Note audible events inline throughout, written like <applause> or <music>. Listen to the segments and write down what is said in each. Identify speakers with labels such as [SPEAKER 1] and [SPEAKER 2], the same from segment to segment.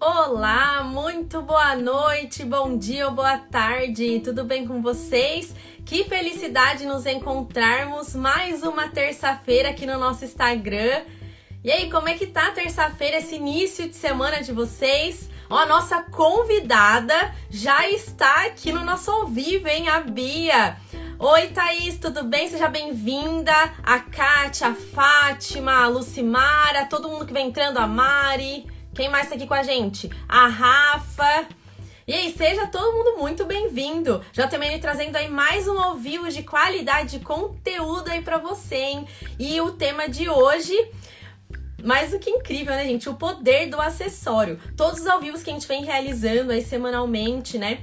[SPEAKER 1] Olá, muito boa noite, bom dia ou boa tarde, tudo bem com vocês? Que felicidade nos encontrarmos mais uma terça-feira aqui no nosso Instagram. E aí, como é que tá terça-feira, esse início de semana de vocês? Ó, a nossa convidada já está aqui no nosso ao vivo, hein? A Bia. Oi, Thaís, tudo bem? Seja bem-vinda. A Kátia, a Fátima, a Lucimara, todo mundo que vem entrando, a Mari. Quem mais tá aqui com a gente? A Rafa. E aí, seja todo mundo muito bem-vindo. Já também trazendo aí mais um ao vivo de qualidade de conteúdo aí para você, hein? E o tema de hoje mais do que incrível, né, gente? O poder do acessório. Todos os ao vivos que a gente vem realizando aí semanalmente, né?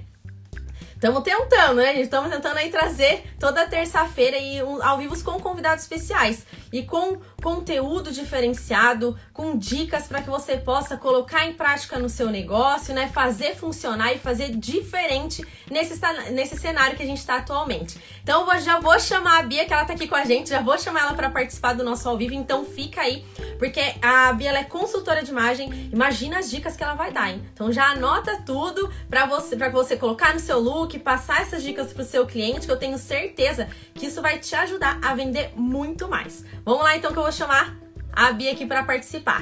[SPEAKER 1] Estamos tentando, né, gente? Estamos tentando aí trazer toda terça-feira um, ao vivo com convidados especiais e com conteúdo diferenciado, com dicas para que você possa colocar em prática no seu negócio, né? Fazer funcionar e fazer diferente nesse, nesse cenário que a gente está atualmente. Então eu já vou chamar a Bia, que ela está aqui com a gente, já vou chamar ela para participar do nosso ao vivo, então fica aí, porque a Bia é consultora de imagem. Imagina as dicas que ela vai dar, hein? Então já anota tudo para você, para você colocar no seu look, passar essas dicas para o seu cliente, que eu tenho certeza que isso vai te ajudar a vender muito mais. Vamos lá então que eu vou chamar a Bia aqui para participar.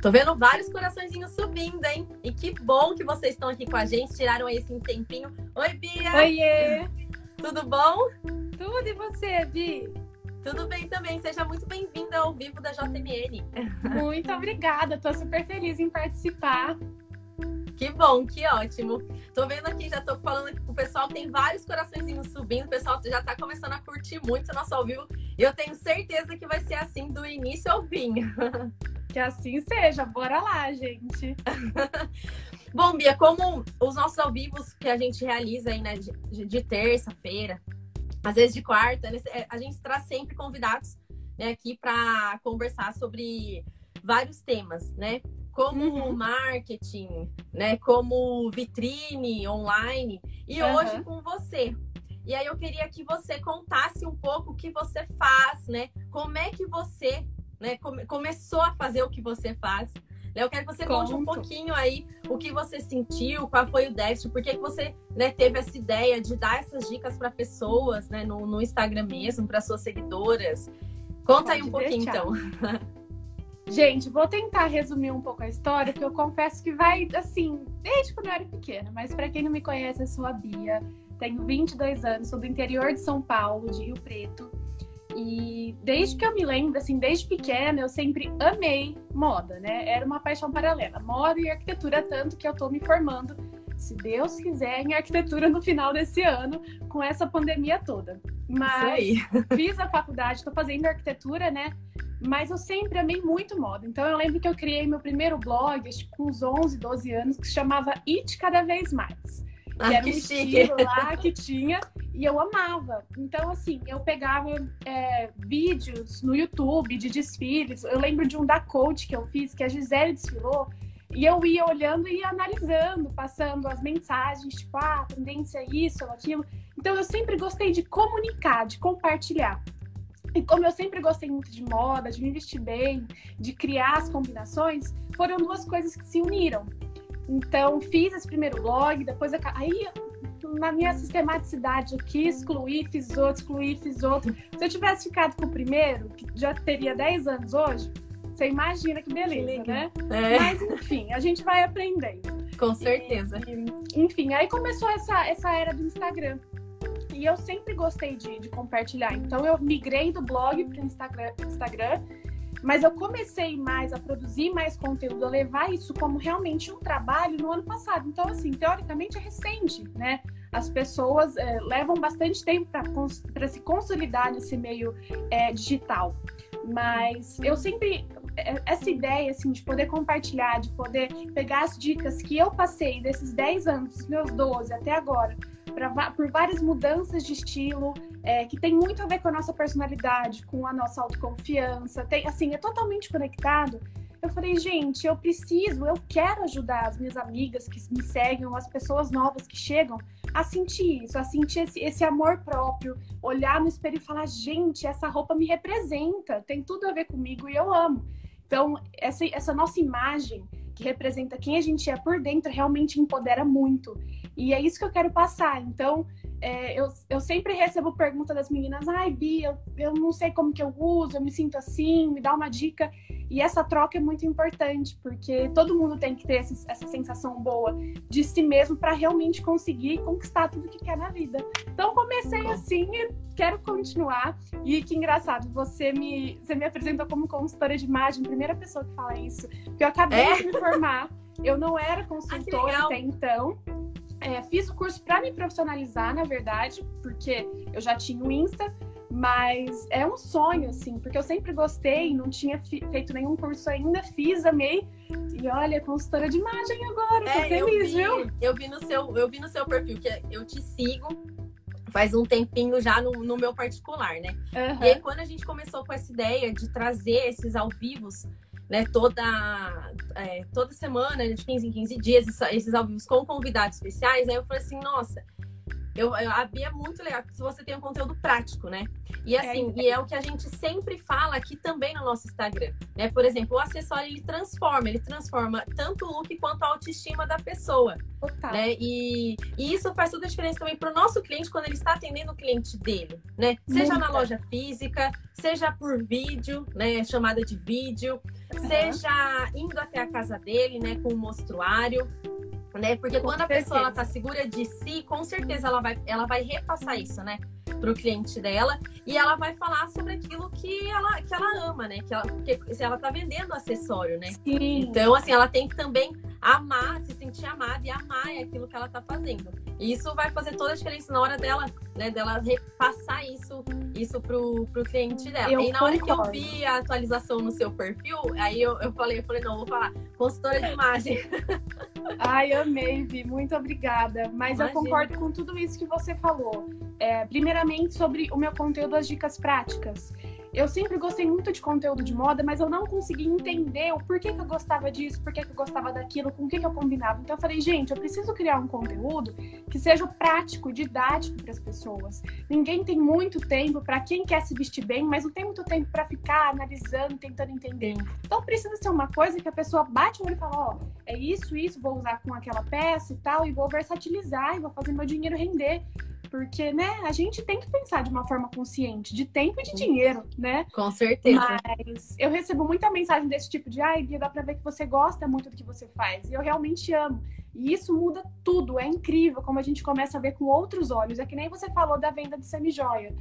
[SPEAKER 1] Tô vendo vários coraçõezinhos subindo, hein? E que bom que vocês estão aqui com a gente, tiraram esse tempinho. Oi, Bia!
[SPEAKER 2] Oiê!
[SPEAKER 1] Tudo bom?
[SPEAKER 2] Tudo e você, Bi?
[SPEAKER 1] Tudo bem também. Seja muito bem-vinda ao vivo da JMN.
[SPEAKER 2] Muito obrigada. Tô super feliz em participar.
[SPEAKER 1] Que bom, que ótimo. Tô vendo aqui, já tô falando aqui com o pessoal, tem vários coraçõezinhos subindo, o pessoal já tá começando a curtir muito o nosso ao vivo. E eu tenho certeza que vai ser assim do início ao fim.
[SPEAKER 2] Que assim seja, bora lá, gente. <laughs>
[SPEAKER 1] Bom, Bia, como os nossos ao vivos que a gente realiza aí, né, de, de terça-feira, às vezes de quarta, é, a gente traz sempre convidados né, aqui para conversar sobre vários temas, né? Como uhum. marketing, né? Como vitrine online e uhum. hoje com você. E aí eu queria que você contasse um pouco o que você faz, né? Como é que você, né, come, começou a fazer o que você faz? Né? Eu quero que você Conto. conte um pouquinho aí o que você sentiu, qual foi o déficit, por que, que você né, teve essa ideia de dar essas dicas para pessoas, né, no, no Instagram mesmo, para suas seguidoras. Conta Pode aí um pouquinho deixar. então. <laughs>
[SPEAKER 2] Gente, vou tentar resumir um pouco a história, que eu confesso que vai, assim, desde quando eu era pequena. Mas para quem não me conhece, eu sou a Bia, tenho 22 anos, sou do interior de São Paulo, de Rio Preto. E desde que eu me lembro, assim, desde pequena, eu sempre amei moda, né? Era uma paixão paralela, moda e arquitetura, tanto que eu tô me formando, se Deus quiser, em arquitetura no final desse ano, com essa pandemia toda. Mas <laughs> fiz a faculdade, tô fazendo arquitetura, né? Mas eu sempre amei muito moda. Então eu lembro que eu criei meu primeiro blog, acho que com uns 11, 12 anos, que se chamava It Cada Vez Mais. Ah, que era um estilo lá que tinha e eu amava. Então, assim, eu pegava é, vídeos no YouTube de desfiles. Eu lembro de um da Coach que eu fiz, que a Gisele desfilou, e eu ia olhando e analisando, passando as mensagens, tipo, ah, tendência é isso ou aquilo. Então, eu sempre gostei de comunicar, de compartilhar. E como eu sempre gostei muito de moda, de me vestir bem, de criar as combinações, foram duas coisas que se uniram. Então, fiz esse primeiro blog, depois eu... aí na minha sistematicidade aqui, excluí, fiz outro, excluí, fiz outro. Se eu tivesse ficado com o primeiro, que já teria 10 anos hoje, você imagina que beleza, que né? É. Mas enfim, a gente vai aprendendo.
[SPEAKER 1] Com certeza.
[SPEAKER 2] E, enfim, aí começou essa, essa era do Instagram. E eu sempre gostei de, de compartilhar. Então eu migrei do blog para o Instagram, Instagram, mas eu comecei mais a produzir mais conteúdo, a levar isso como realmente um trabalho no ano passado. Então, assim, teoricamente é recente, né? As pessoas é, levam bastante tempo para se consolidar nesse meio é, digital. Mas eu sempre essa ideia assim de poder compartilhar, de poder pegar as dicas que eu passei desses 10 anos, dos meus 12 até agora, pra, por várias mudanças de estilo, é, que tem muito a ver com a nossa personalidade, com a nossa autoconfiança. Tem, assim, é totalmente conectado. Eu falei, gente, eu preciso, eu quero ajudar as minhas amigas que me seguem, as pessoas novas que chegam, a sentir isso, a sentir esse, esse amor próprio, olhar no espelho e falar, gente, essa roupa me representa, tem tudo a ver comigo e eu amo. Então, essa, essa nossa imagem que representa quem a gente é por dentro realmente empodera muito. E é isso que eu quero passar. Então, é, eu, eu sempre recebo pergunta das meninas, ai, Bia, eu, eu não sei como que eu uso, eu me sinto assim, me dá uma dica. E essa troca é muito importante, porque todo mundo tem que ter essa, essa sensação boa de si mesmo para realmente conseguir conquistar tudo que quer na vida. Então comecei assim e quero continuar. E que engraçado, você me, você me apresentou como consultora de imagem, primeira pessoa que fala isso, porque eu acabei é? de me formar. Eu não era <laughs> consultora ah, até então. É, fiz o curso para me profissionalizar, na verdade, porque eu já tinha o Insta, mas é um sonho, assim, porque eu sempre gostei, não tinha feito nenhum curso ainda, fiz, amei. E olha, consultora de imagem agora, tô é, feliz,
[SPEAKER 1] eu vi, viu? Eu vi, no seu, eu vi no seu perfil que eu te sigo faz um tempinho já no, no meu particular, né? Uhum. E aí, quando a gente começou com essa ideia de trazer esses ao vivos né, toda, é, toda semana, de 15 em 15 dias, esses ao vivo com convidados especiais, aí eu falei assim, nossa, eu, eu, a Bia é muito legal, porque você tem um conteúdo prático, né? E é, assim, é, e é o que a gente sempre fala aqui também no nosso Instagram, né? Por exemplo, o acessório ele transforma, ele transforma tanto o look quanto a autoestima da pessoa, Total. né? E, e isso faz toda a diferença também para o nosso cliente quando ele está atendendo o cliente dele, né? Seja na loja física, seja por vídeo, né? Chamada de vídeo, uhum. seja indo até a casa dele, né? Com o mostruário né? Porque quando a pessoa ela tá segura de si, com certeza ela vai, ela vai repassar isso, né? Pro cliente dela e ela vai falar sobre aquilo que ela, que ela ama, né? Que ela, porque se ela tá vendendo acessório, né? Sim. Então, assim, ela tem que também amar, se sentir amada e amar aquilo que ela tá fazendo. E isso vai fazer toda a diferença na hora dela, né? Dela repassar isso, isso pro, pro cliente dela. Eu e na hora que eu vi a atualização no seu perfil, aí eu, eu falei, eu falei, não, vou falar, consultora de imagem. <laughs>
[SPEAKER 2] Ai, amei, Vi. Muito obrigada. Mas Imagina. eu concordo com tudo isso que você falou. É, primeiramente, sobre o meu conteúdo, as dicas práticas. Eu sempre gostei muito de conteúdo de moda, mas eu não conseguia entender o porquê que eu gostava disso, porquê que eu gostava daquilo, com o que, que eu combinava. Então eu falei, gente, eu preciso criar um conteúdo que seja prático, didático para as pessoas. Ninguém tem muito tempo para quem quer se vestir bem, mas não tem muito tempo para ficar analisando, tentando entender. Então precisa ser uma coisa que a pessoa bate o olho e fala, ó, oh, é isso, isso, vou usar com aquela peça e tal, e vou versatilizar e vou fazer meu dinheiro render. Porque, né, a gente tem que pensar de uma forma consciente, de tempo e de dinheiro, né?
[SPEAKER 1] Com certeza.
[SPEAKER 2] Mas eu recebo muita mensagem desse tipo de, ai, Bia, dá pra ver que você gosta muito do que você faz. E eu realmente amo. E isso muda tudo, é incrível como a gente começa a ver com outros olhos. É que nem você falou da venda de semi-joia.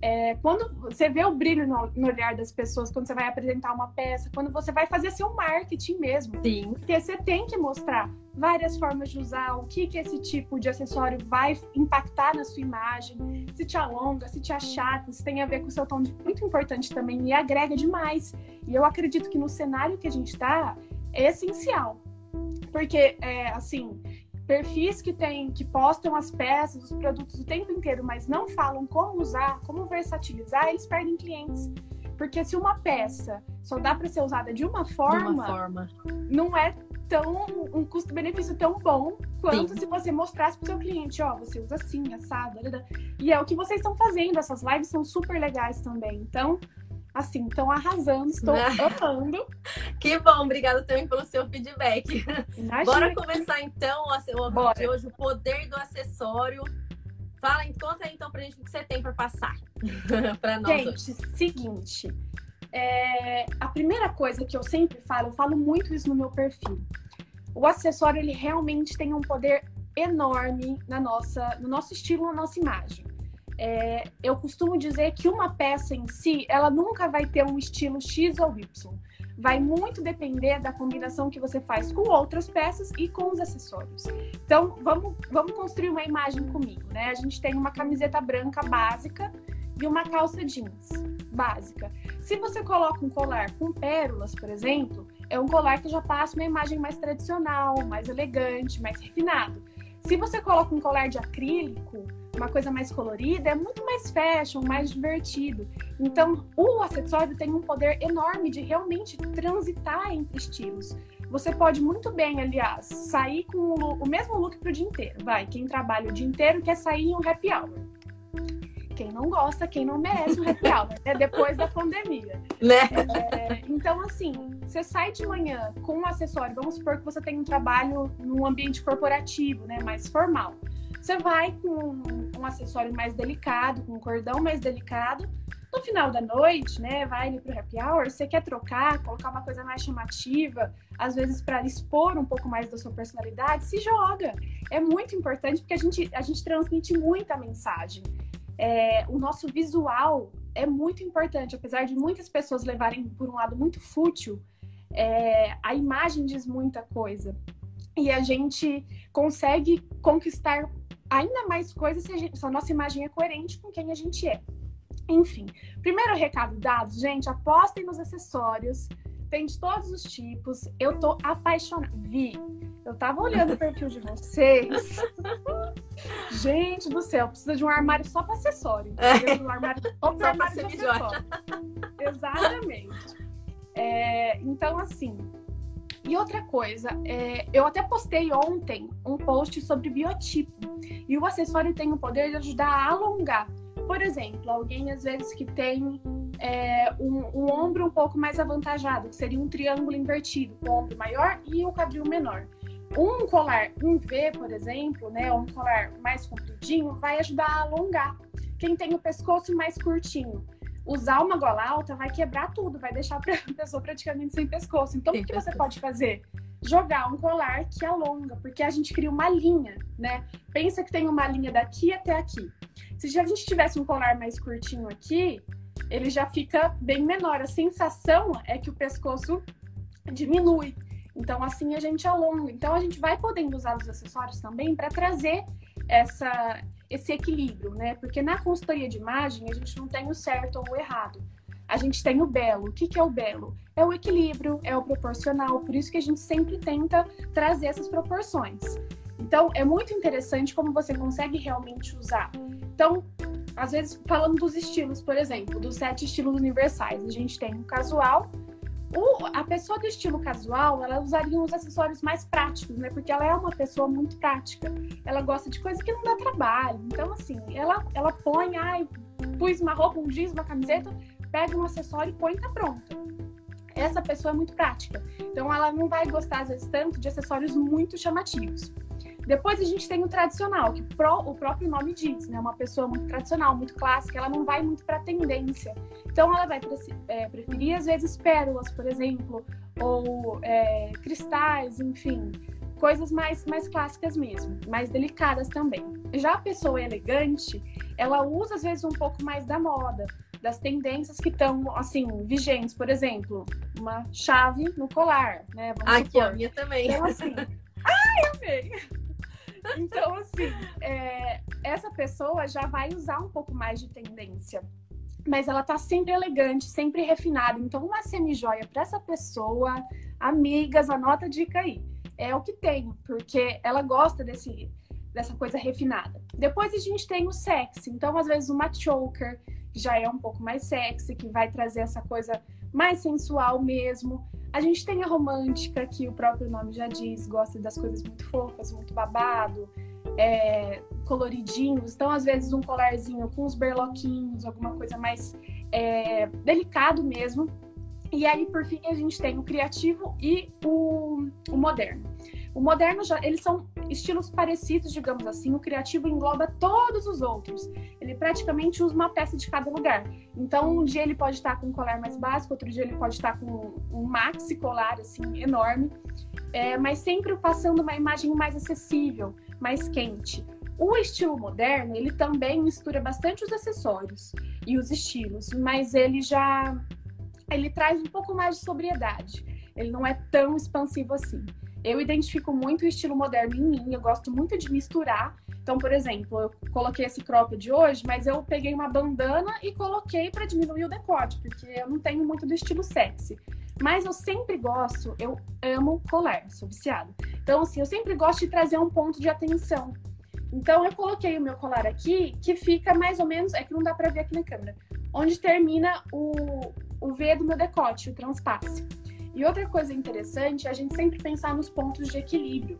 [SPEAKER 2] É, quando você vê o brilho no, no, olhar das pessoas, quando você vai apresentar uma peça, quando você vai fazer seu marketing mesmo.
[SPEAKER 1] Sim.
[SPEAKER 2] Porque você tem que mostrar várias formas de usar, o que, que esse tipo de acessório vai impactar na sua imagem, se te alonga, se te achata, se tem a ver com o seu tom de muito importante também e agrega demais. E eu acredito que no cenário que a gente está é essencial. Porque, é, assim, perfis que tem, que postam as peças, os produtos o tempo inteiro, mas não falam como usar, como versatilizar, eles perdem clientes. Porque se uma peça só dá para ser usada de uma forma,
[SPEAKER 1] de uma forma.
[SPEAKER 2] não é tão um custo-benefício tão bom quanto Sim. se você mostrasse para o seu cliente, ó, você usa assim, assado, e é o que vocês estão fazendo. Essas lives são super legais também. Então, assim, estão arrasando, estou amando.
[SPEAKER 1] Que bom, obrigada também pelo seu feedback. Imagina Bora começar então o Bora. de hoje, o poder do acessório. Fala, conta aí então pra gente o que você tem para passar <laughs> para nós.
[SPEAKER 2] Gente, hoje. seguinte, é, a primeira coisa que eu sempre falo, eu falo muito isso no meu perfil. O acessório ele realmente tem um poder enorme na nossa, no nosso estilo, na nossa imagem. É, eu costumo dizer que uma peça em si, ela nunca vai ter um estilo X ou Y. Vai muito depender da combinação que você faz com outras peças e com os acessórios. Então, vamos, vamos construir uma imagem comigo, né? A gente tem uma camiseta branca básica e uma calça jeans básica. Se você coloca um colar com pérolas, por exemplo, é um colar que já passa uma imagem mais tradicional, mais elegante, mais refinado. Se você coloca um colar de acrílico, uma coisa mais colorida, é muito mais fashion, mais divertido. Então, o acessório tem um poder enorme de realmente transitar entre estilos. Você pode muito bem, aliás, sair com o, o mesmo look para o dia inteiro. Vai, quem trabalha o dia inteiro quer sair em um happy hour. Quem não gosta, quem não merece um happy hour, <laughs> né? Depois da pandemia.
[SPEAKER 1] Né?
[SPEAKER 2] É, então, assim, você sai de manhã com um acessório, vamos supor que você tem um trabalho num ambiente corporativo, né? Mais formal. Você vai com um acessório mais delicado, com um cordão mais delicado. No final da noite, né, vai ali pro happy hour, você quer trocar, colocar uma coisa mais chamativa, às vezes para expor um pouco mais da sua personalidade, se joga. É muito importante porque a gente, a gente transmite muita mensagem. É, o nosso visual é muito importante, apesar de muitas pessoas levarem por um lado muito fútil, é, a imagem diz muita coisa. E a gente consegue conquistar ainda mais coisas se a, gente, se a nossa imagem é coerente com quem a gente é. Enfim, primeiro recado dado, gente, apostem nos acessórios. Tem de todos os tipos. Eu tô apaixonada. Vi, eu tava olhando o <laughs> perfil de vocês. gente do céu, precisa de um armário só para acessório.
[SPEAKER 1] É.
[SPEAKER 2] Um armário <laughs> só para acessório. Exatamente. É, então, assim, e outra coisa, é, eu até postei ontem um post sobre biotipo. E o acessório tem o poder de ajudar a alongar. Por exemplo, alguém às vezes que tem é, um, um, ombro um pouco mais avantajado, que seria um triângulo invertido, o ombro maior e o quadril menor. Um colar em V, por exemplo, né, um colar mais compridinho, vai ajudar a alongar. Quem tem o pescoço mais curtinho, usar uma gola alta vai quebrar tudo, vai deixar a <laughs> pessoa praticamente sem pescoço. Então, o que você pode fazer? Jogar um colar que alonga, porque a gente cria uma linha, né? Pensa que tem uma linha daqui até aqui. Se a gente tivesse um colar mais curtinho aqui, ele já fica bem menor. A sensação é que o pescoço diminui. Então, assim a gente alonga. Então, a gente vai podendo usar os acessórios também para trazer essa, esse equilíbrio, né? Porque na consultoria de imagem a gente não tem o certo ou o errado. A gente tem o belo. O que, que é o belo? É o equilíbrio, é o proporcional. Por isso que a gente sempre tenta trazer essas proporções. Então, é muito interessante como você consegue realmente usar. Então, às vezes, falando dos estilos, por exemplo, dos sete estilos universais, a gente tem o casual, o, a pessoa do estilo casual, ela usaria uns acessórios mais práticos, né? Porque ela é uma pessoa muito prática. Ela gosta de coisa que não dá trabalho. Então, assim, ela, ela põe, ai, pus uma roupa, um jeans, uma camiseta, pega um acessório e põe e tá pronta. Essa pessoa é muito prática. Então, ela não vai gostar, às vezes, tanto de acessórios muito chamativos. Depois a gente tem o tradicional, que pro, o próprio nome diz, né? Uma pessoa muito tradicional, muito clássica, ela não vai muito para tendência. Então ela vai é, preferir às vezes pérolas, por exemplo, ou é, cristais, enfim, coisas mais mais clássicas mesmo, mais delicadas também. Já a pessoa elegante, ela usa às vezes um pouco mais da moda, das tendências que estão assim vigentes, por exemplo, uma chave no colar, né?
[SPEAKER 1] Vamos Aqui supor. a minha também.
[SPEAKER 2] Então assim, <laughs> ai, amei. Então, assim, é, essa pessoa já vai usar um pouco mais de tendência. Mas ela tá sempre elegante, sempre refinada. Então, uma semi-joia para essa pessoa, amigas, anota a dica aí. É o que tem, porque ela gosta desse, dessa coisa refinada. Depois a gente tem o sexy. Então, às vezes, uma choker, que já é um pouco mais sexy, que vai trazer essa coisa mais sensual mesmo. A gente tem a romântica, que o próprio nome já diz, gosta das coisas muito fofas, muito babado, é, coloridinhos. Então, às vezes, um colarzinho com os berloquinhos, alguma coisa mais é, delicado mesmo. E aí, por fim, a gente tem o criativo e o, o moderno. O moderno já, eles são estilos parecidos, digamos assim. O criativo engloba todos os outros. Ele praticamente usa uma peça de cada lugar. Então, um dia ele pode estar com um colar mais básico, outro dia ele pode estar com um maxi colar assim enorme, é, mas sempre passando uma imagem mais acessível, mais quente. O estilo moderno, ele também mistura bastante os acessórios e os estilos, mas ele já ele traz um pouco mais de sobriedade. Ele não é tão expansivo assim. Eu identifico muito o estilo moderno em mim, eu gosto muito de misturar. Então, por exemplo, eu coloquei esse crop de hoje, mas eu peguei uma bandana e coloquei para diminuir o decote, porque eu não tenho muito do estilo sexy. Mas eu sempre gosto, eu amo colar, sou viciada. Então, assim, eu sempre gosto de trazer um ponto de atenção. Então, eu coloquei o meu colar aqui, que fica mais ou menos, é que não dá pra ver aqui na câmera, onde termina o, o V do meu decote, o transpasse. E outra coisa interessante é a gente sempre pensar nos pontos de equilíbrio.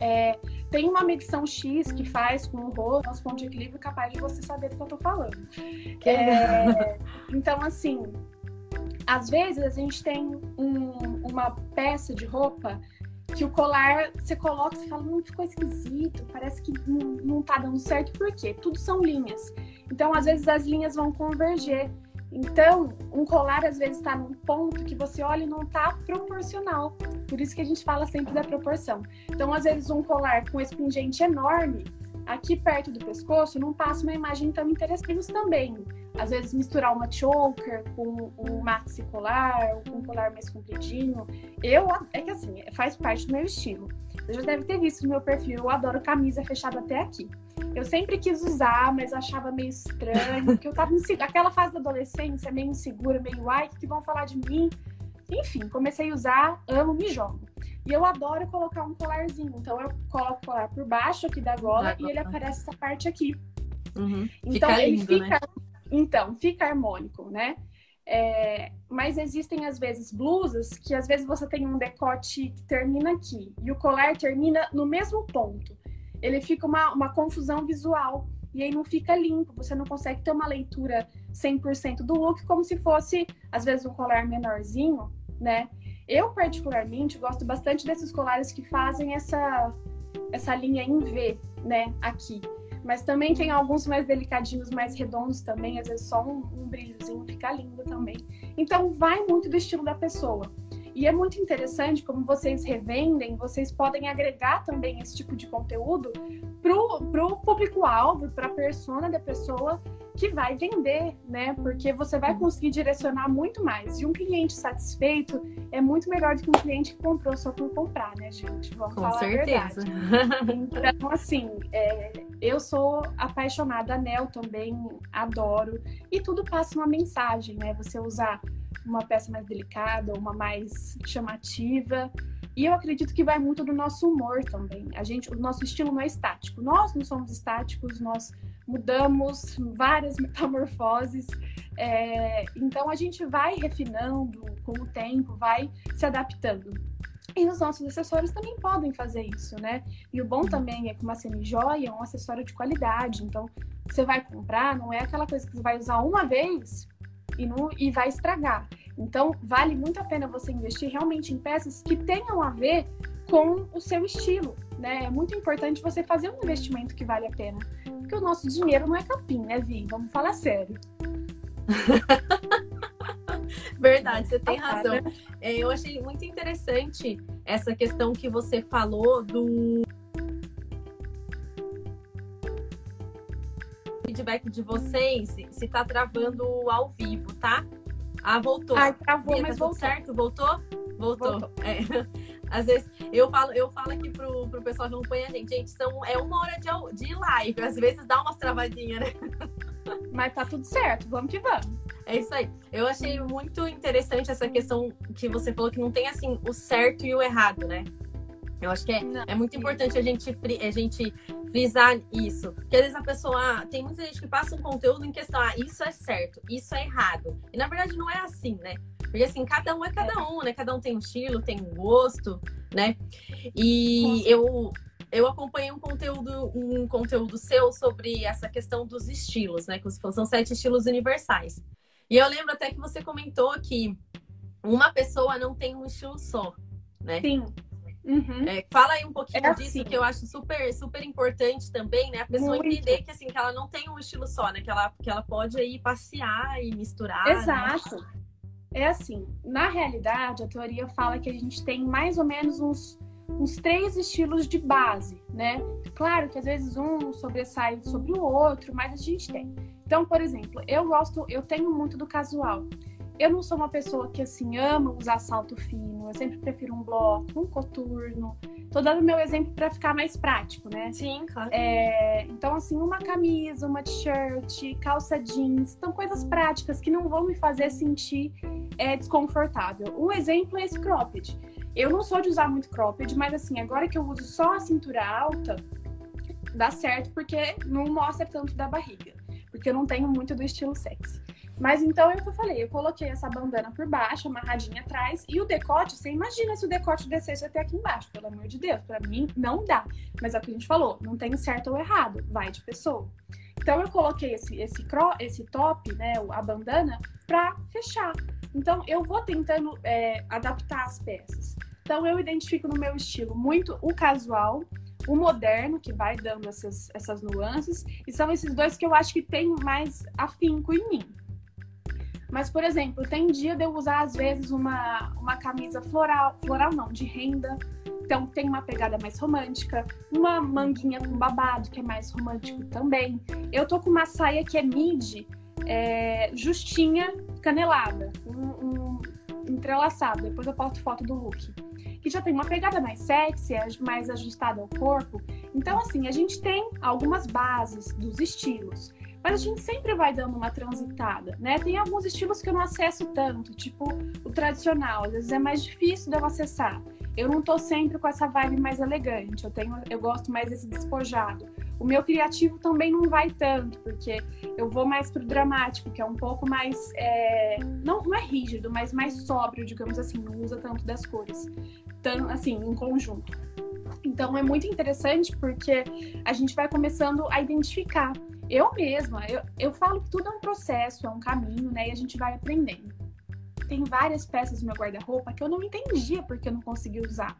[SPEAKER 2] É, tem uma medição X que faz com o rosto, nosso ponto de equilíbrio capaz de você saber do que eu tô falando. É, então, assim, às vezes a gente tem um, uma peça de roupa que o colar você coloca e fala, não ficou esquisito, parece que não, não tá dando certo, por quê? Tudo são linhas. Então, às vezes, as linhas vão converger. Então, um colar às vezes está num ponto que você olha e não está proporcional. Por isso que a gente fala sempre da proporção. Então, às vezes, um colar com esse pingente enorme, aqui perto do pescoço, não passa uma imagem tão interessante também. Às vezes, misturar uma choker com um maxi colar, ou com um colar mais compridinho. Eu, é que assim, faz parte do meu estilo. Você já deve ter visto no meu perfil, eu adoro camisa fechada até aqui. Eu sempre quis usar, mas achava meio estranho, porque eu tava insegura. Aquela fase da adolescência, meio insegura, meio ai, o que vão falar de mim? Enfim, comecei a usar, amo, me jogo. E eu adoro colocar um colarzinho. Então eu coloco o colar por baixo aqui da gola e ele aparece essa parte aqui.
[SPEAKER 1] Uhum.
[SPEAKER 2] Então
[SPEAKER 1] fica
[SPEAKER 2] ele
[SPEAKER 1] lindo,
[SPEAKER 2] fica.
[SPEAKER 1] Né?
[SPEAKER 2] Então, fica harmônico, né? É, mas existem às vezes blusas que às vezes você tem um decote que termina aqui e o colar termina no mesmo ponto. Ele fica uma, uma confusão visual e aí não fica limpo, você não consegue ter uma leitura 100% do look como se fosse às vezes um colar menorzinho, né? Eu particularmente gosto bastante desses colares que fazem essa essa linha em V, né, aqui. Mas também tem alguns mais delicadinhos, mais redondos também, às vezes só um, um brilhozinho fica lindo também. Então vai muito do estilo da pessoa. E é muito interessante como vocês revendem, vocês podem agregar também esse tipo de conteúdo pro, pro público-alvo, para a persona da pessoa que vai vender, né? Porque você vai conseguir direcionar muito mais. E um cliente satisfeito é muito melhor do que um cliente que comprou só por comprar, né, gente? Vamos
[SPEAKER 1] Com
[SPEAKER 2] falar
[SPEAKER 1] certeza.
[SPEAKER 2] a verdade. <laughs> Então, assim, é, eu sou apaixonada, a Nel também adoro. E tudo passa uma mensagem, né? Você usar uma peça mais delicada, uma mais chamativa. E eu acredito que vai muito do nosso humor também. A gente, o nosso estilo não é estático. Nós não somos estáticos, nós mudamos várias <laughs> metamorfoses. É, então a gente vai refinando com o tempo, vai se adaptando. E os nossos acessórios também podem fazer isso, né? E o bom também é que uma semi-joia é um acessório de qualidade. Então, você vai comprar, não é aquela coisa que você vai usar uma vez e, não, e vai estragar. Então, vale muito a pena você investir realmente em peças que tenham a ver com o seu estilo, né? É muito importante você fazer um investimento que vale a pena. Porque o nosso dinheiro não é capim, né, Vi? Vamos falar sério. <laughs>
[SPEAKER 1] Verdade, você tem
[SPEAKER 2] Ah,
[SPEAKER 1] razão.
[SPEAKER 2] né?
[SPEAKER 1] É, eu achei muito interessante essa questão que você falou do feedback de vocês, se- tá travando ao vivo, tá? Ah, voltou.
[SPEAKER 2] Ai, travou, mas
[SPEAKER 1] tá
[SPEAKER 2] voltou.
[SPEAKER 1] certo? Voltou? Voltou.
[SPEAKER 2] Voltou.
[SPEAKER 1] É. Às vezes eu falo, eu falo aqui pro, pro pessoal que acompanha a gente, gente, são, é uma hora de, de live, às vezes dá umas travadinhas, né?
[SPEAKER 2] Mas tá tudo certo, vamos que vamos.
[SPEAKER 1] É isso aí. Eu achei muito interessante essa questão que você falou que não tem assim o certo e o errado, né? Eu acho que é,
[SPEAKER 2] Não.
[SPEAKER 1] é muito importante a gente, a gente frisar isso. Porque às vezes a pessoa. ah, Tem muita gente que passa um conteúdo em questão, ah, isso é certo, isso é errado. E na verdade não é assim, né? Porque assim, cada um é cada um, né? Cada um tem um estilo, tem um gosto, né? E eu, eu acompanhei um conteúdo, um conteúdo seu sobre essa questão dos estilos, né? Que você falou, são sete estilos universais. E eu lembro até que você comentou que uma pessoa não tem um estilo só, né?
[SPEAKER 2] Sim. Uhum.
[SPEAKER 1] É, fala aí um pouquinho
[SPEAKER 2] É
[SPEAKER 1] disso
[SPEAKER 2] assim.
[SPEAKER 1] que eu acho super, super importante também, né? A pessoa
[SPEAKER 2] Muito.
[SPEAKER 1] entender que assim, que ela não tem um estilo só, né? Que ela, que ela pode aí passear e misturar. né?
[SPEAKER 2] É assim, na realidade, a teoria fala que a gente tem mais ou menos uns, uns três estilos de base, né? Claro que às vezes um sobressai sobre o outro, mas a gente tem. Então, por exemplo, eu gosto, eu tenho muito do casual. Eu não sou uma pessoa que assim ama usar salto fino, eu sempre prefiro um bloco, um coturno. Tô dando meu exemplo para ficar mais prático, né?
[SPEAKER 1] Sim, claro.
[SPEAKER 2] É, então, assim, uma camisa, uma t-shirt, calça jeans, são coisas práticas que não vão me fazer sentir é, desconfortável. Um exemplo é esse cropped. Eu não sou de usar muito cropped, mas assim, agora que eu uso só a cintura alta, dá certo porque não mostra tanto da barriga. Porque eu não tenho muito do estilo sexy. Mas então é eu falei, eu coloquei essa bandana por baixo, amarradinha atrás, e o decote, você imagina se o decote descesse até aqui embaixo, pelo amor de Deus, para mim não dá. Mas é o que a gente falou, não tem certo ou errado, vai de pessoa. Então eu coloquei esse esse cro, esse top, né, a bandana, para fechar. Então eu vou tentando é, adaptar as peças. Então eu identifico no meu estilo muito o casual, o moderno, que vai dando essas, essas nuances, e são esses dois que eu acho que tem mais afinco em mim. Mas, por exemplo, tem dia de eu usar, às vezes, uma, uma camisa floral, floral não, de renda. Então, tem uma pegada mais romântica. Uma manguinha com babado, que é mais romântico também. Eu tô com uma saia que é midi, é, justinha, canelada. Um, um entrelaçado. Depois eu posto foto do look. Que já tem uma pegada mais sexy, mais ajustada ao corpo. Então, assim, a gente tem algumas bases dos estilos. Mas a gente sempre vai dando uma transitada, né? Tem alguns estilos que eu não acesso tanto, tipo o tradicional, às vezes é mais difícil de eu acessar. Eu não tô sempre com essa vibe mais elegante, eu tenho, eu gosto mais desse despojado. O meu criativo também não vai tanto, porque eu vou mais pro dramático, que é um pouco mais. É... Não, não é rígido, mas mais sóbrio, digamos assim, não usa tanto das cores. Tão, assim, em conjunto. Então é muito interessante porque a gente vai começando a identificar eu mesma, eu, eu falo que tudo é um processo, é um caminho, né? E a gente vai aprendendo. Tem várias peças no meu guarda-roupa que eu não entendia porque eu não conseguia usar.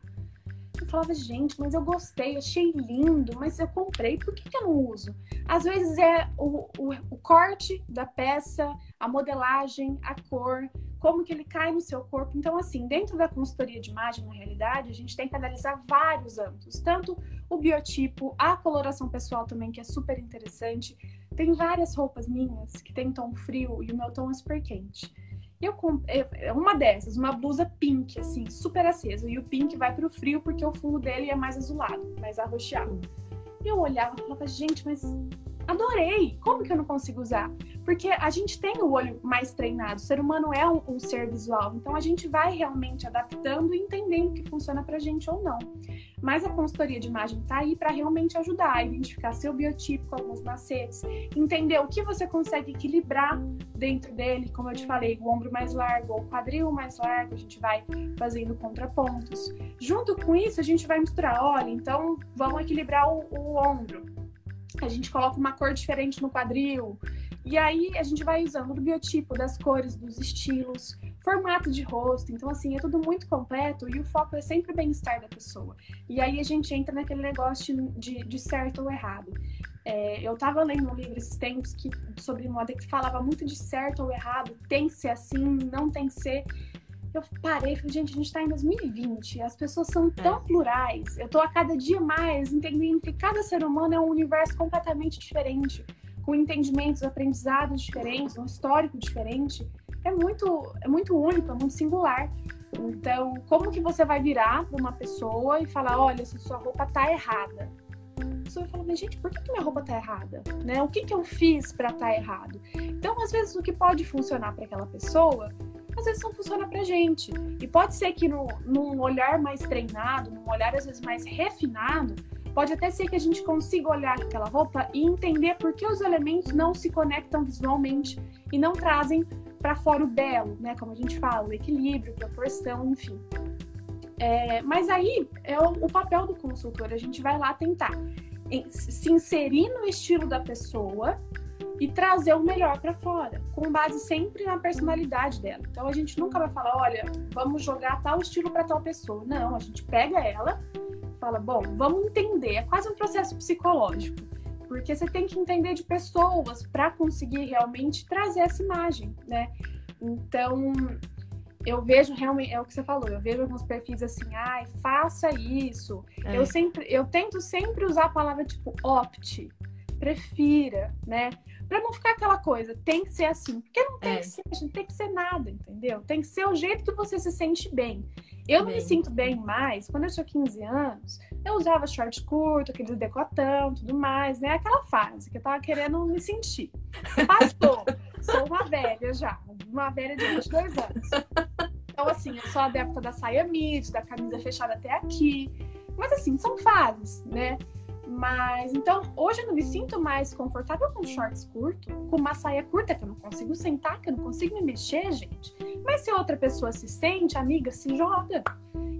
[SPEAKER 2] Eu falava, gente, mas eu gostei, achei lindo, mas eu comprei, por que, que eu não uso? Às vezes é o, o, o corte da peça, a modelagem, a cor, como que ele cai no seu corpo. Então, assim, dentro da consultoria de imagem, na realidade, a gente tem que analisar vários âmbitos, tanto o biotipo, a coloração pessoal também, que é super interessante. Tem várias roupas minhas que tem tom frio e o meu tom é super quente. Eu comprei é uma dessas, uma blusa pink, assim, super acesa. E o pink vai pro frio porque o fundo dele é mais azulado, mais arroxeado. E eu olhava e falava, gente, mas adorei! Como que eu não consigo usar? Porque a gente tem o olho mais treinado, o ser humano é um, um ser visual, então a gente vai realmente adaptando e entendendo o que funciona pra gente ou não. Mas a consultoria de imagem tá aí para realmente ajudar a identificar seu biotipo alguns macetes, entender o que você consegue equilibrar dentro dele, como eu te falei, o ombro mais largo ou o quadril mais largo, a gente vai fazendo contrapontos. Junto com isso, a gente vai misturar, olha, então vamos equilibrar o, o ombro a gente coloca uma cor diferente no quadril. E aí a gente vai usando do biotipo, das cores, dos estilos, formato de rosto. Então, assim, é tudo muito completo e o foco é sempre o bem-estar da pessoa. E aí a gente entra naquele negócio de, de certo ou errado. É, eu estava lendo um livro esses tempos que, sobre moda que falava muito de certo ou errado, tem que ser assim, não tem que ser eu parei e falei, gente, a gente está em 2020, as pessoas são tão é. plurais. Eu estou a cada dia mais entendendo que cada ser humano é um universo completamente diferente, com entendimentos, aprendizados diferentes, um histórico diferente. É muito, é muito único, é muito singular. Então, como que você vai virar para uma pessoa e falar, olha, essa sua roupa tá errada? A pessoa vai falar, mas gente, por que, que minha roupa tá errada? Né? O que, que eu fiz para estar tá errado? Então, às vezes, o que pode funcionar para aquela pessoa às vezes não funciona pra gente. E pode ser que no, num olhar mais treinado, num olhar às vezes mais refinado, pode até ser que a gente consiga olhar aquela roupa e entender por que os elementos não se conectam visualmente e não trazem para fora o belo, né? Como a gente fala, o equilíbrio, proporção, enfim. É, mas aí é o, o papel do consultor, a gente vai lá tentar se inserir no estilo da pessoa e trazer o melhor para fora, com base sempre na personalidade dela. Então a gente nunca vai falar, olha, vamos jogar tal estilo para tal pessoa. Não, a gente pega ela, fala, bom, vamos entender. É quase um processo psicológico, porque você tem que entender de pessoas para conseguir realmente trazer essa imagem, né? Então eu vejo realmente, é o que você falou, eu vejo alguns perfis assim, ai, faça isso. É. Eu sempre, eu tento sempre usar a palavra tipo opte prefira, né? Pra não ficar aquela coisa, tem que ser assim. Porque não tem é. que ser, gente, tem que ser nada, entendeu? Tem que ser o jeito que você se sente bem. Eu não bem. me sinto bem mais. Quando eu tinha 15 anos, eu usava short curto, aquele decotão, tudo mais, né? Aquela fase que eu tava querendo me sentir. Passou. <laughs> sou uma velha já. Uma velha de 22 anos. Então, assim, eu sou adepta da saia mid, da camisa fechada até aqui. Mas, assim, são fases, né? Mas então, hoje eu não me sinto mais confortável com shorts curto, com uma saia curta que eu não consigo sentar, que eu não consigo me mexer, gente. Mas se outra pessoa se sente, amiga, se joga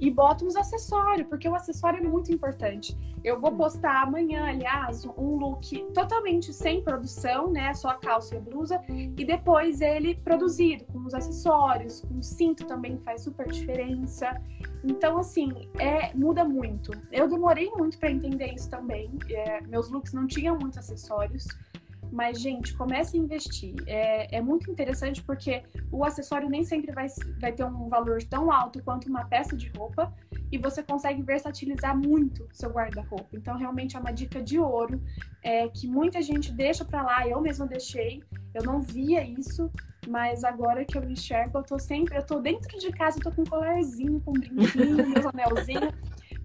[SPEAKER 2] e bota uns acessórios, porque o acessório é muito importante. Eu vou postar amanhã, aliás, um look totalmente sem produção, né? Só a calça e a blusa, e depois ele produzido, com os acessórios, com o cinto também faz super diferença. Então, assim, é, muda muito. Eu demorei muito para entender isso também. É, meus looks não tinham muitos acessórios. Mas, gente, comece a investir. É, é muito interessante porque o acessório nem sempre vai, vai ter um valor tão alto quanto uma peça de roupa e você consegue versatilizar muito seu guarda-roupa. Então, realmente é uma dica de ouro é, que muita gente deixa para lá. Eu mesma deixei, eu não via isso, mas agora que eu me enxergo, eu tô sempre, eu tô dentro de casa, eu tô com um colarzinho, com um brinquinho, meus <laughs> anelzinhos.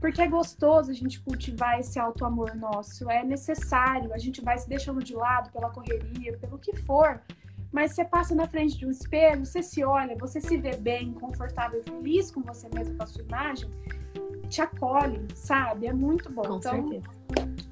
[SPEAKER 2] Porque é gostoso a gente cultivar esse auto-amor nosso, é necessário, a gente vai se deixando de lado pela correria, pelo que for. Mas você passa na frente de um espelho, você se olha, você se vê bem, confortável, feliz com você mesmo, com a sua imagem, te acolhe, sabe? É muito bom.
[SPEAKER 1] Com então, certeza.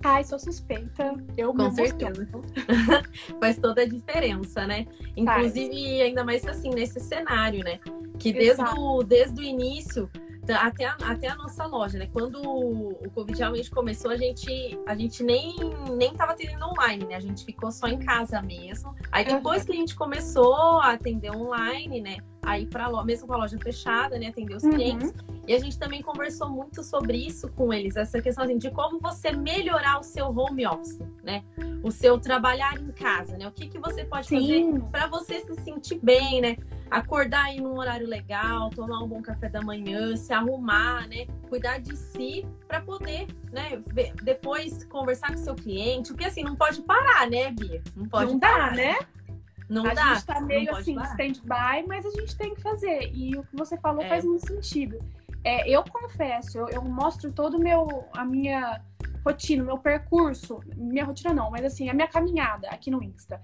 [SPEAKER 2] Ai, sou suspeita. Eu
[SPEAKER 1] Com certeza. <laughs> Faz toda a diferença, né? Inclusive, Faz. ainda mais assim, nesse cenário, né? Que desde o, desde o início até a, até a nossa loja, né? Quando o Covid realmente começou, a gente, a gente nem, nem tava atendendo online, né? A gente ficou só em casa mesmo. Aí depois que a gente começou a atender online, né? Aí para loja, mesmo com a loja fechada, né? Atender os uhum. clientes. E a gente também conversou muito sobre isso com eles, essa questão assim, de como você melhorar o seu home office, né? O seu trabalhar em casa, né? O que, que você pode Sim. fazer para você se sentir bem, né? acordar aí num horário legal, tomar um bom café da manhã, se arrumar, né? Cuidar de si para poder, né? Depois conversar com seu cliente. Porque assim, não pode parar, né, Bia?
[SPEAKER 2] Não pode não parar, dá, né?
[SPEAKER 1] Não
[SPEAKER 2] a
[SPEAKER 1] dá.
[SPEAKER 2] gente tá meio assim, stand-by, mas a gente tem que fazer. E o que você falou é. faz muito sentido. É, eu confesso, eu, eu mostro todo o meu, a minha rotina, o meu percurso. Minha rotina não, mas assim, a minha caminhada aqui no Insta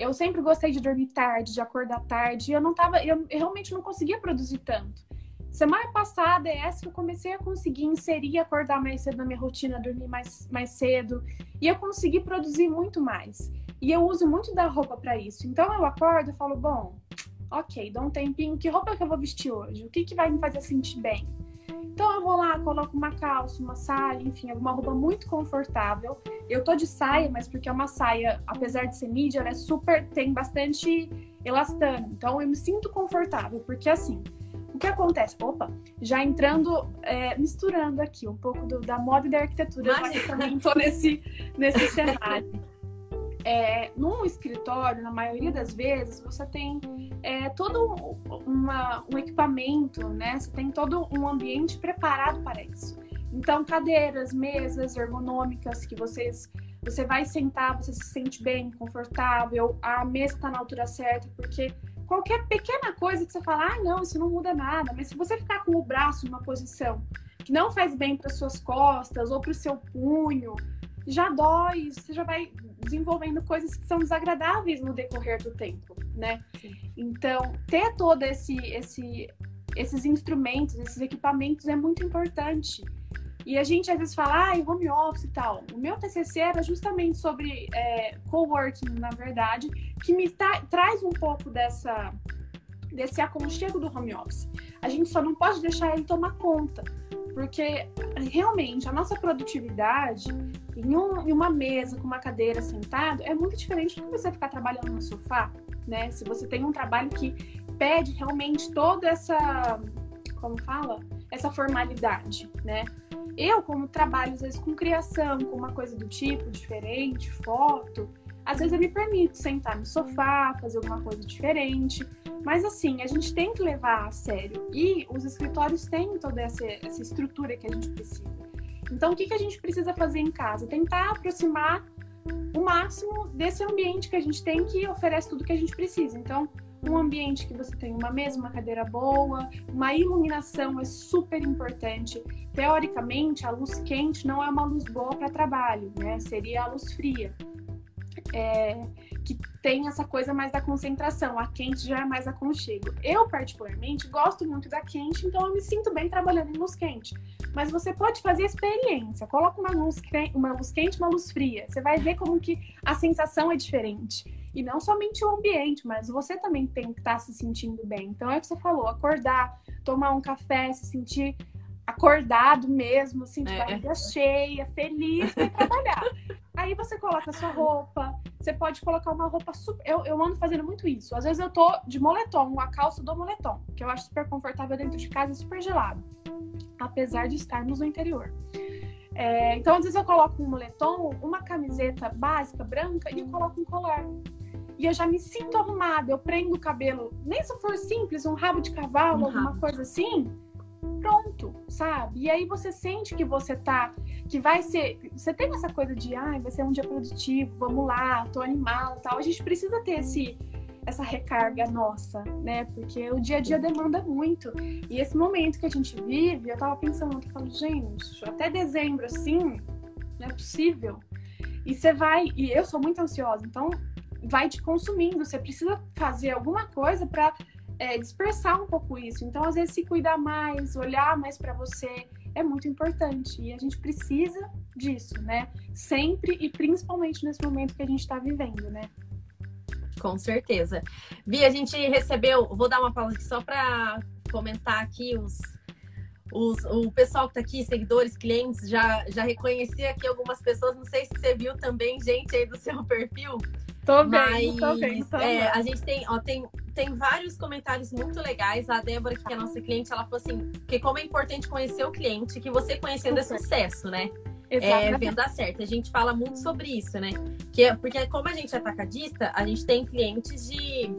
[SPEAKER 2] eu sempre gostei de dormir tarde, de acordar tarde, e eu não tava, eu, eu realmente não conseguia produzir tanto. Semana passada é essa que eu comecei a conseguir inserir, acordar mais cedo na minha rotina, dormir mais, mais cedo, e eu consegui produzir muito mais. E eu uso muito da roupa para isso. Então eu acordo e falo, bom, ok, dá um tempinho, que roupa que eu vou vestir hoje? O que, que vai me fazer sentir bem? Então eu vou lá, coloco uma calça, uma saia, enfim, alguma roupa muito confortável. Eu tô de saia, mas porque é uma saia, apesar de ser mídia, ela é super, tem bastante elastano. Então eu me sinto confortável, porque assim, o que acontece? Opa, já entrando, é, misturando aqui um pouco do, da moda e da arquitetura, já que também tô nesse, nesse cenário é, num escritório, na maioria das vezes, você tem é, todo uma, um equipamento, né? Você tem todo um ambiente preparado para isso. Então, cadeiras, mesas ergonômicas que vocês você vai sentar, você se sente bem, confortável, a mesa está na altura certa, porque qualquer pequena coisa que você fala, ah, não, isso não muda nada, mas se você ficar com o braço numa posição que não faz bem para suas costas ou para o seu punho, já dói, você já vai desenvolvendo coisas que são desagradáveis no decorrer do tempo, né? Sim. Então, ter todo esse, esse, esses instrumentos, esses equipamentos é muito importante. E a gente às vezes fala, ah, home office e tal. O meu TCC era justamente sobre é, coworking, na verdade, que me tra traz um pouco dessa desse aconchego do home office. A gente só não pode deixar ele tomar conta, porque realmente a nossa produtividade em, um, em, uma mesa com uma cadeira sentado é muito diferente do que você ficar trabalhando no sofá, né? Se você tem um trabalho que pede realmente toda essa, como fala, essa formalidade, né? Eu, como trabalho às vezes com criação, com uma coisa do tipo diferente, foto, às vezes eu me permito sentar no sofá, fazer alguma coisa diferente. Mas assim, a gente tem que levar a sério. E os escritórios têm toda essa, essa estrutura que a gente precisa. Então, o que, que a gente precisa fazer em casa? Tentar aproximar o máximo desse ambiente que a gente tem que oferece tudo que a gente precisa. Então, um ambiente que você tem uma mesa, uma cadeira boa, uma iluminação é super importante. Teoricamente, a luz quente não é uma luz boa para trabalho, né? Seria a luz fria. É, que tem essa coisa mais da concentração. A quente já é mais aconchego. Eu, particularmente, gosto muito da quente, então eu me sinto bem trabalhando em luz quente. Mas você pode fazer experiência. Coloca uma luz, uma luz quente uma luz fria. Você vai ver como que a sensação é diferente. E não somente o ambiente, mas você também tem que estar tá se sentindo bem. Então é o que você falou, acordar, tomar um café, se sentir acordado mesmo, assim, de é. barriga cheia, feliz para trabalhar. <laughs> Aí você coloca a sua roupa, você pode colocar uma roupa super. Eu, eu ando fazendo muito isso. Às vezes eu tô de moletom, a calça do moletom, que eu acho super confortável dentro de casa e super gelado. Apesar de estarmos no interior. É, então, às vezes eu coloco um moletom, uma camiseta básica, branca, e eu coloco um colar. E eu já me sinto arrumada, eu prendo o cabelo, nem se for simples, um rabo de cavalo, um alguma rabo. coisa assim pronto, sabe? E aí você sente que você tá, que vai ser, você tem essa coisa de, ah, vai ser um dia produtivo, vamos lá, tô animado, tal. A gente precisa ter esse essa recarga nossa, né? Porque o dia a dia demanda muito. E esse momento que a gente vive, eu tava pensando, eu falo, gente, até dezembro assim, não é possível. E você vai, e eu sou muito ansiosa, então vai te consumindo, você precisa fazer alguma coisa para é, dispersar um pouco isso. Então, às vezes, se cuidar mais, olhar mais para você é muito importante. E a gente precisa disso, né? Sempre e principalmente nesse momento que a gente está vivendo, né?
[SPEAKER 1] Com certeza. Vi, a gente recebeu, vou dar uma pausa aqui só para comentar aqui os, os, o pessoal que está aqui, seguidores, clientes, já, já reconheci aqui algumas pessoas. Não sei se você viu também, gente, aí do seu <laughs> perfil.
[SPEAKER 2] Tô vendo, tô vendo. Tô
[SPEAKER 1] é, a gente tem, ó, tem, tem vários comentários muito legais. A Débora, que é a nossa cliente, ela falou assim: que como é importante conhecer o cliente, que você conhecendo é sucesso, né? É, venda certa. A gente fala muito sobre isso, né? Que é, porque como a gente é atacadista, a gente tem clientes de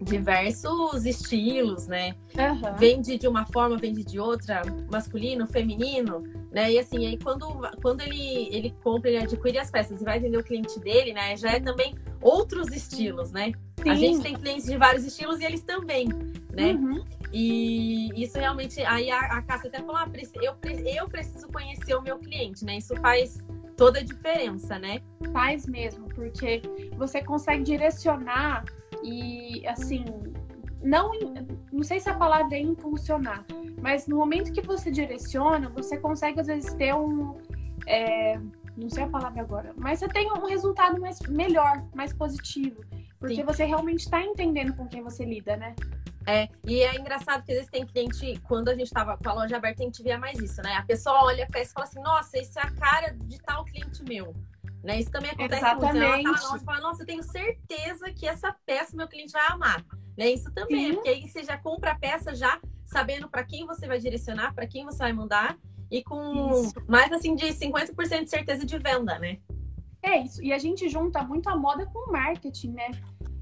[SPEAKER 1] diversos estilos, né? Uhum. Vende de uma forma, vende de outra, masculino, feminino, né? E assim, aí quando, quando ele, ele compra, ele adquire as peças e vai vender o cliente dele, né? Já é também outros estilos, né? Sim. A gente tem clientes de vários estilos e eles também, né? Uhum. E isso realmente, aí a, a Cássia até falou, ah, eu, eu preciso conhecer o meu cliente, né? Isso faz toda a diferença, né?
[SPEAKER 2] Faz mesmo, porque você consegue direcionar e assim, não, não sei se a palavra é impulsionar, mas no momento que você direciona, você consegue às vezes ter um. É, não sei a palavra agora, mas você tem um resultado mais melhor, mais positivo. Porque Sim. você realmente está entendendo com quem você lida, né?
[SPEAKER 1] É, e é engraçado que às vezes tem cliente, quando a gente tava com a loja aberta, a gente via mais isso, né? A pessoa olha a peça e fala assim, nossa, isso é a cara de tal cliente meu. Né? Isso também acontece
[SPEAKER 2] Exatamente. muito.
[SPEAKER 1] Ela fala, nossa, fala, nossa, eu tenho certeza que essa peça meu cliente vai amar. Né? Isso também, Sim. porque aí você já compra a peça já sabendo para quem você vai direcionar, para quem você vai mandar e com isso. mais assim de 50% de certeza de venda, né?
[SPEAKER 2] É isso. E a gente junta muito a moda com o marketing, né?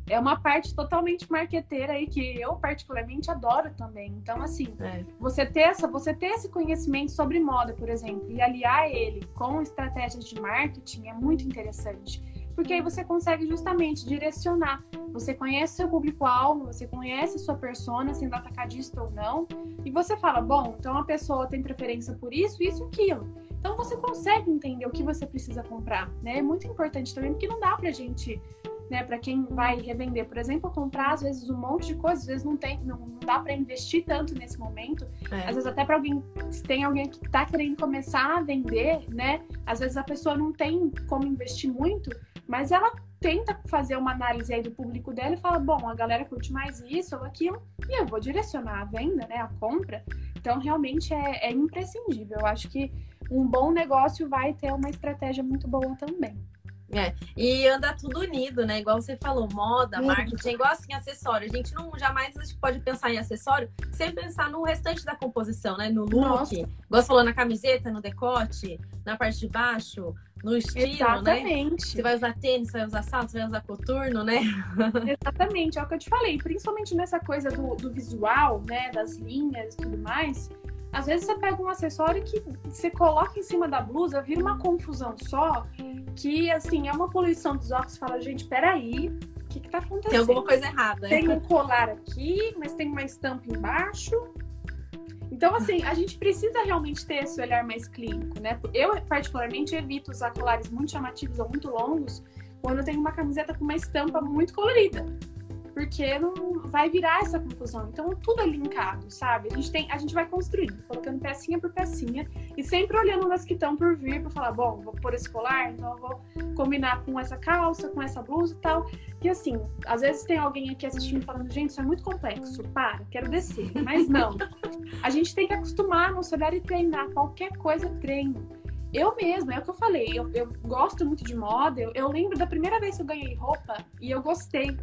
[SPEAKER 2] É uma parte totalmente marqueteira aí que eu particularmente adoro também. Então, assim, é. você ter essa, você ter esse conhecimento sobre moda, por exemplo, e aliar ele com estratégias de marketing é muito interessante. Porque aí você consegue justamente direcionar. Você conhece seu público-alvo, você conhece sua persona, sendo atacadista ou não, e você fala, bom, então a pessoa tem preferência por isso, isso e aquilo. Então você consegue entender o que você precisa comprar, né? É muito importante também, porque não dá pra gente né, para quem vai revender, por exemplo, comprar às vezes um monte de coisa, às vezes não tem, não, não dá para investir tanto nesse momento. É. Às vezes até para alguém, se tem alguém que está querendo começar a vender, né? Às vezes a pessoa não tem como investir muito, mas ela tenta fazer uma análise aí do público dela e fala, bom, a galera curte mais isso ou aquilo, e eu vou direcionar a venda, né, a compra. Então, realmente é, é imprescindível. Eu acho que um bom negócio vai ter uma estratégia muito boa também.
[SPEAKER 1] É, e anda tudo unido, né? Igual você falou, moda, marketing, é igual assim, acessório. A gente não jamais a gente pode pensar em acessório sem pensar no restante da composição, né? No look, Nossa. igual você falou, na camiseta, no decote, na parte de baixo, no estilo,
[SPEAKER 2] né? Exatamente.
[SPEAKER 1] né? Você vai usar tênis, você vai usar salto, você vai usar coturno, né? <laughs>
[SPEAKER 2] Exatamente, é o que eu te falei. Principalmente nessa coisa do, do visual, né? Das linhas e tudo mais Às vezes você pega um acessório que você coloca em cima da blusa, vira uma confusão só, que assim, é uma poluição dos óculos. Fala, gente, peraí, o que, que tá acontecendo?
[SPEAKER 1] Tem alguma coisa errada.
[SPEAKER 2] Tem um colar aqui, mas tem uma estampa embaixo. Então, assim, a gente precisa realmente ter esse olhar mais clínico, né? Eu, particularmente, evito usar colares muito chamativos ou muito longos quando eu tenho uma camiseta com uma estampa muito colorida porque não vai virar essa confusão. Então tudo é linkado, sabe? A gente tem, a gente vai construindo, colocando pecinha por pecinha e sempre olhando nas que estão por vir para falar, bom, vou pôr esse colar, então eu vou combinar com essa calça, com essa blusa e tal. E assim, às vezes tem alguém aqui assistindo falando, gente, isso é muito complexo, para, quero descer. Mas não. A gente tem que acostumar no olhar e treinar. Qualquer coisa treino. Eu mesma, é o que eu falei, eu, eu gosto muito de moda. Eu, eu lembro da primeira vez que eu ganhei roupa e eu gostei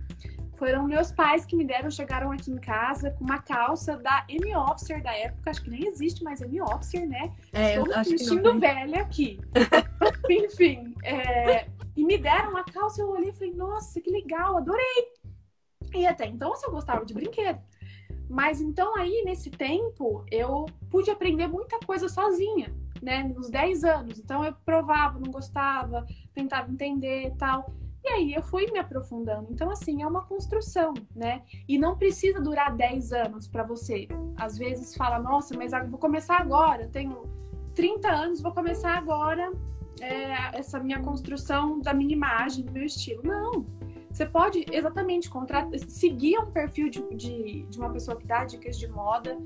[SPEAKER 2] foram meus pais que me deram, chegaram aqui em casa com uma calça da M Officer da época, acho que nem existe mais M Officer, né?
[SPEAKER 1] É,
[SPEAKER 2] Estou me sentindo velha aqui. <laughs> Enfim, é, e me deram uma calça, eu olhei e falei, nossa, que legal, adorei. E até então eu gostava de brinquedo. Mas então aí, nesse tempo, eu pude aprender muita coisa sozinha, né? Nos 10 anos. Então eu provava, não gostava, tentava entender e tal. E aí eu fui me aprofundando. Então, assim, é uma construção, né? E não precisa durar 10 anos para você. Às vezes fala, nossa, mas vou começar agora, eu tenho 30 anos, vou começar agora é, essa minha construção da minha imagem, do meu estilo. Não. Você pode exatamente contratar, seguir um perfil de, de, de uma pessoa que dá dicas de moda.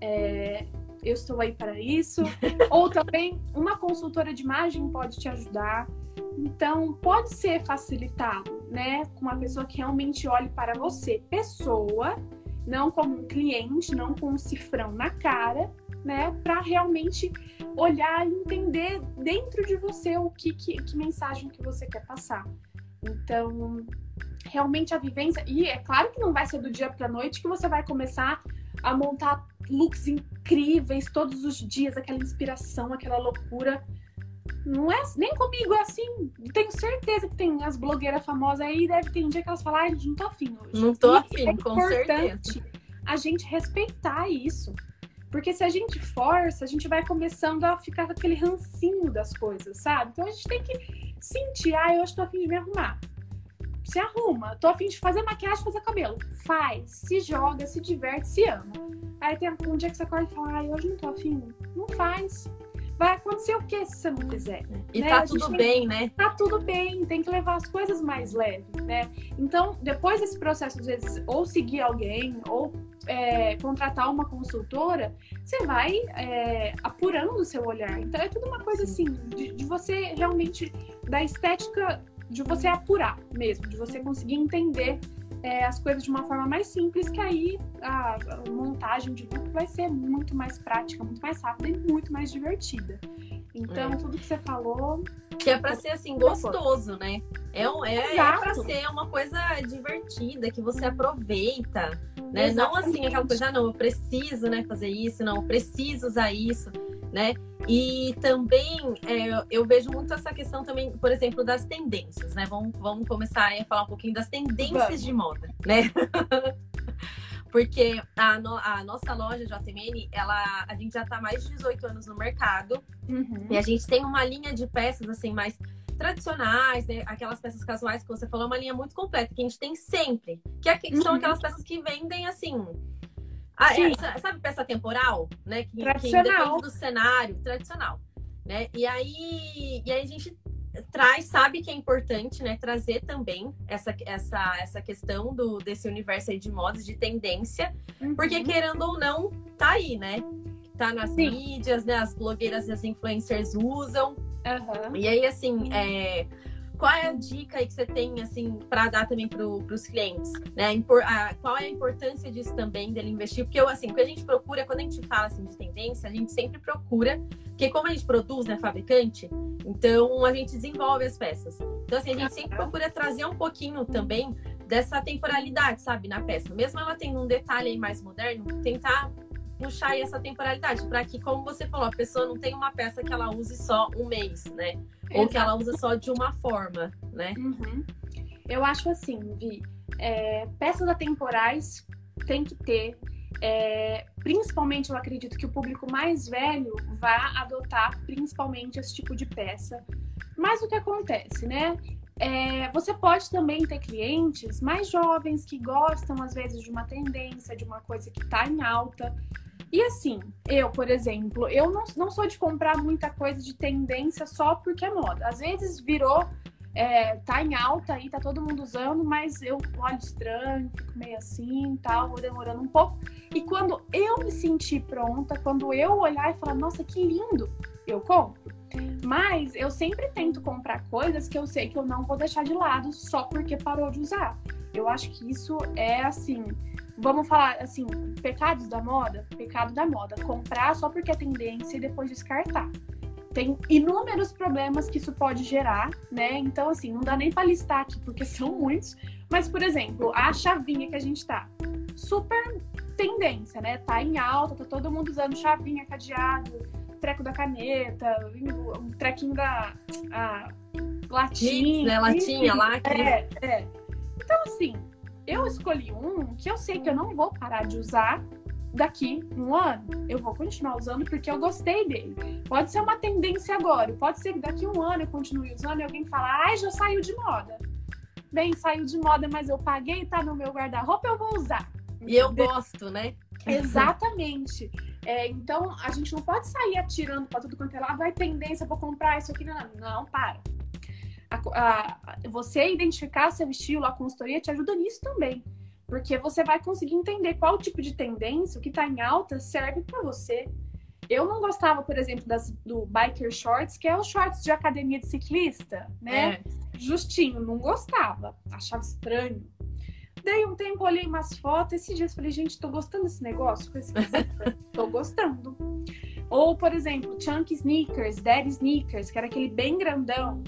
[SPEAKER 2] É, eu estou aí para isso. <laughs> Ou também uma consultora de imagem pode te ajudar. Então, pode ser facilitado, né? Com uma pessoa que realmente olhe para você, pessoa, não como um cliente, não com um cifrão na cara, né? Para realmente olhar e entender dentro de você o que, que, que mensagem que você quer passar. Então, realmente a vivência. E é claro que não vai ser do dia para noite que você vai começar a montar looks incríveis todos os dias, aquela inspiração, aquela loucura. Não é nem comigo é assim. Tenho certeza que tem as blogueiras famosas aí, deve ter um dia que elas falam, ai, não tô afim hoje.
[SPEAKER 1] Não tô e afim, é com certeza.
[SPEAKER 2] A gente respeitar isso. Porque se a gente força, a gente vai começando a ficar com aquele rancinho das coisas, sabe? Então a gente tem que sentir, ah, hoje tô afim de me arrumar se arruma. Tô afim de fazer maquiagem, fazer cabelo. Faz, se joga, se diverte, se ama. Aí tem um dia que você acorda e fala, ai, hoje não tô afim. Não faz. Vai acontecer o que se você não fizer?
[SPEAKER 1] E né? tá tudo bem, né?
[SPEAKER 2] Tá tudo bem, tem que levar as coisas mais leves, né? Então, depois desse processo, às vezes, ou seguir alguém, ou é, contratar uma consultora, você vai é, apurando o seu olhar. Então, é tudo uma coisa assim, de, de você realmente, da estética de você apurar mesmo, de você conseguir entender é, as coisas de uma forma mais simples, que aí a, a montagem de look vai ser muito mais prática, muito mais rápida e muito mais divertida. Então, é. tudo que você falou.
[SPEAKER 1] Que é para ser assim, gostoso, né? É, é, é para ser uma coisa divertida, que você aproveita. Né? Não assim, aquela coisa, ah, não, eu preciso né, fazer isso, não, eu preciso usar isso né? E também é, eu vejo muito essa questão também, por exemplo, das tendências, né? Vamos, vamos começar a falar um pouquinho das tendências vamos. de moda, né? <laughs> Porque a, no, a, nossa loja JMN, ela, a gente já está mais de 18 anos no mercado uhum. e a gente tem uma linha de peças assim mais tradicionais, né? aquelas peças casuais que você falou, uma linha muito completa que a gente tem sempre, que, é, que são uhum. aquelas peças que vendem assim ah, é, sabe peça temporal, né? Que, que depende do cenário tradicional, né? E aí, e aí a gente traz, sabe que é importante, né? Trazer também essa, essa, essa questão do, desse universo aí de modas, de tendência, uhum. porque querendo ou não, tá aí, né? Tá nas Sim. mídias, né? As blogueiras e as influencers usam. Uhum. E aí, assim, é qual é a dica que você tem, assim, para dar também para os clientes? Né? A, qual é a importância disso também, dele investir? Porque, eu, assim, o que a gente procura, quando a gente fala assim, de tendência, a gente sempre procura, porque como a gente produz, né, fabricante, então a gente desenvolve as peças. Então, assim, a gente sempre procura trazer um pouquinho também dessa temporalidade, sabe, na peça. Mesmo ela tendo um detalhe aí mais moderno, tentar puxar essa temporalidade, para que, como você falou, a pessoa não tenha uma peça que ela use só um mês, né? Ou que ela usa só de uma forma, né?
[SPEAKER 2] Uhum. Eu acho assim, Vi, é, peças atemporais tem que ter. É, principalmente eu acredito que o público mais velho vá adotar principalmente esse tipo de peça. Mas o que acontece, né? É, você pode também ter clientes mais jovens que gostam, às vezes, de uma tendência, de uma coisa que está em alta. E assim, eu, por exemplo, eu não, não sou de comprar muita coisa de tendência só porque é moda. Às vezes virou, é, tá em alta aí, tá todo mundo usando, mas eu olho estranho, fico meio assim tal, vou demorando um pouco. E quando eu me sentir pronta, quando eu olhar e falar, nossa, que lindo, eu compro. Mas eu sempre tento comprar coisas que eu sei que eu não vou deixar de lado só porque parou de usar. Eu acho que isso é assim, vamos falar assim, pecados da moda, pecado da moda, comprar só porque é tendência e depois descartar. Tem inúmeros problemas que isso pode gerar, né? Então assim, não dá nem para listar aqui porque <laughs> são muitos, mas por exemplo, a chavinha que a gente tá, super tendência, né? Tá em alta, tá todo mundo usando chavinha, cadeado, treco da caneta, um trequinho da a, latinha.
[SPEAKER 1] né? Latinha, lá.
[SPEAKER 2] É, é. Então, assim, eu escolhi um que eu sei que eu não vou parar de usar daqui um ano. Eu vou continuar usando porque eu gostei dele. Pode ser uma tendência agora, pode ser que daqui um ano eu continue usando e alguém fala, ai, já saiu de moda. Bem, saiu de moda, mas eu paguei, tá no meu guarda-roupa, eu vou usar.
[SPEAKER 1] E eu gosto, né?
[SPEAKER 2] Exatamente. É, então, a gente não pode sair atirando para tudo quanto é lado, vai tendência, vou comprar isso aqui. Não, não, para. A, a, você identificar seu estilo, a consultoria te ajuda nisso também. Porque você vai conseguir entender qual tipo de tendência, o que está em alta, serve para você. Eu não gostava, por exemplo, das, do biker shorts, que é os shorts de academia de ciclista, né? É. Justinho, não gostava, achava estranho. Daí um tempo olhei umas fotos, esses dias falei, gente, tô gostando desse negócio com esse <laughs> tô gostando. Ou, por exemplo, Chunk Sneakers, Daddy Sneakers, que era aquele bem grandão.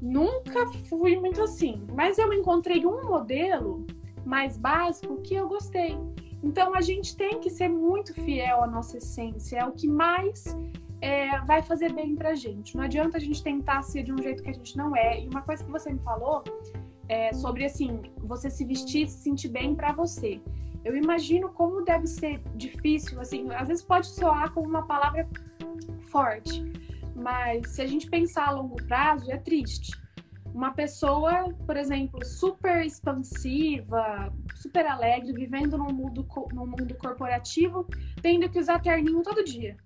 [SPEAKER 2] Nunca fui muito assim, mas eu encontrei um modelo mais básico que eu gostei. Então a gente tem que ser muito fiel à nossa essência, é o que mais é, vai fazer bem pra gente. Não adianta a gente tentar ser de um jeito que a gente não é. E uma coisa que você me falou é, sobre assim, você se vestir, se sentir bem para você. Eu imagino como deve ser difícil, assim, às vezes pode soar como uma palavra forte, mas se a gente pensar a longo prazo, é triste. Uma pessoa, por exemplo, super expansiva, super alegre, vivendo num mundo, num mundo corporativo, tendo que usar terninho todo dia.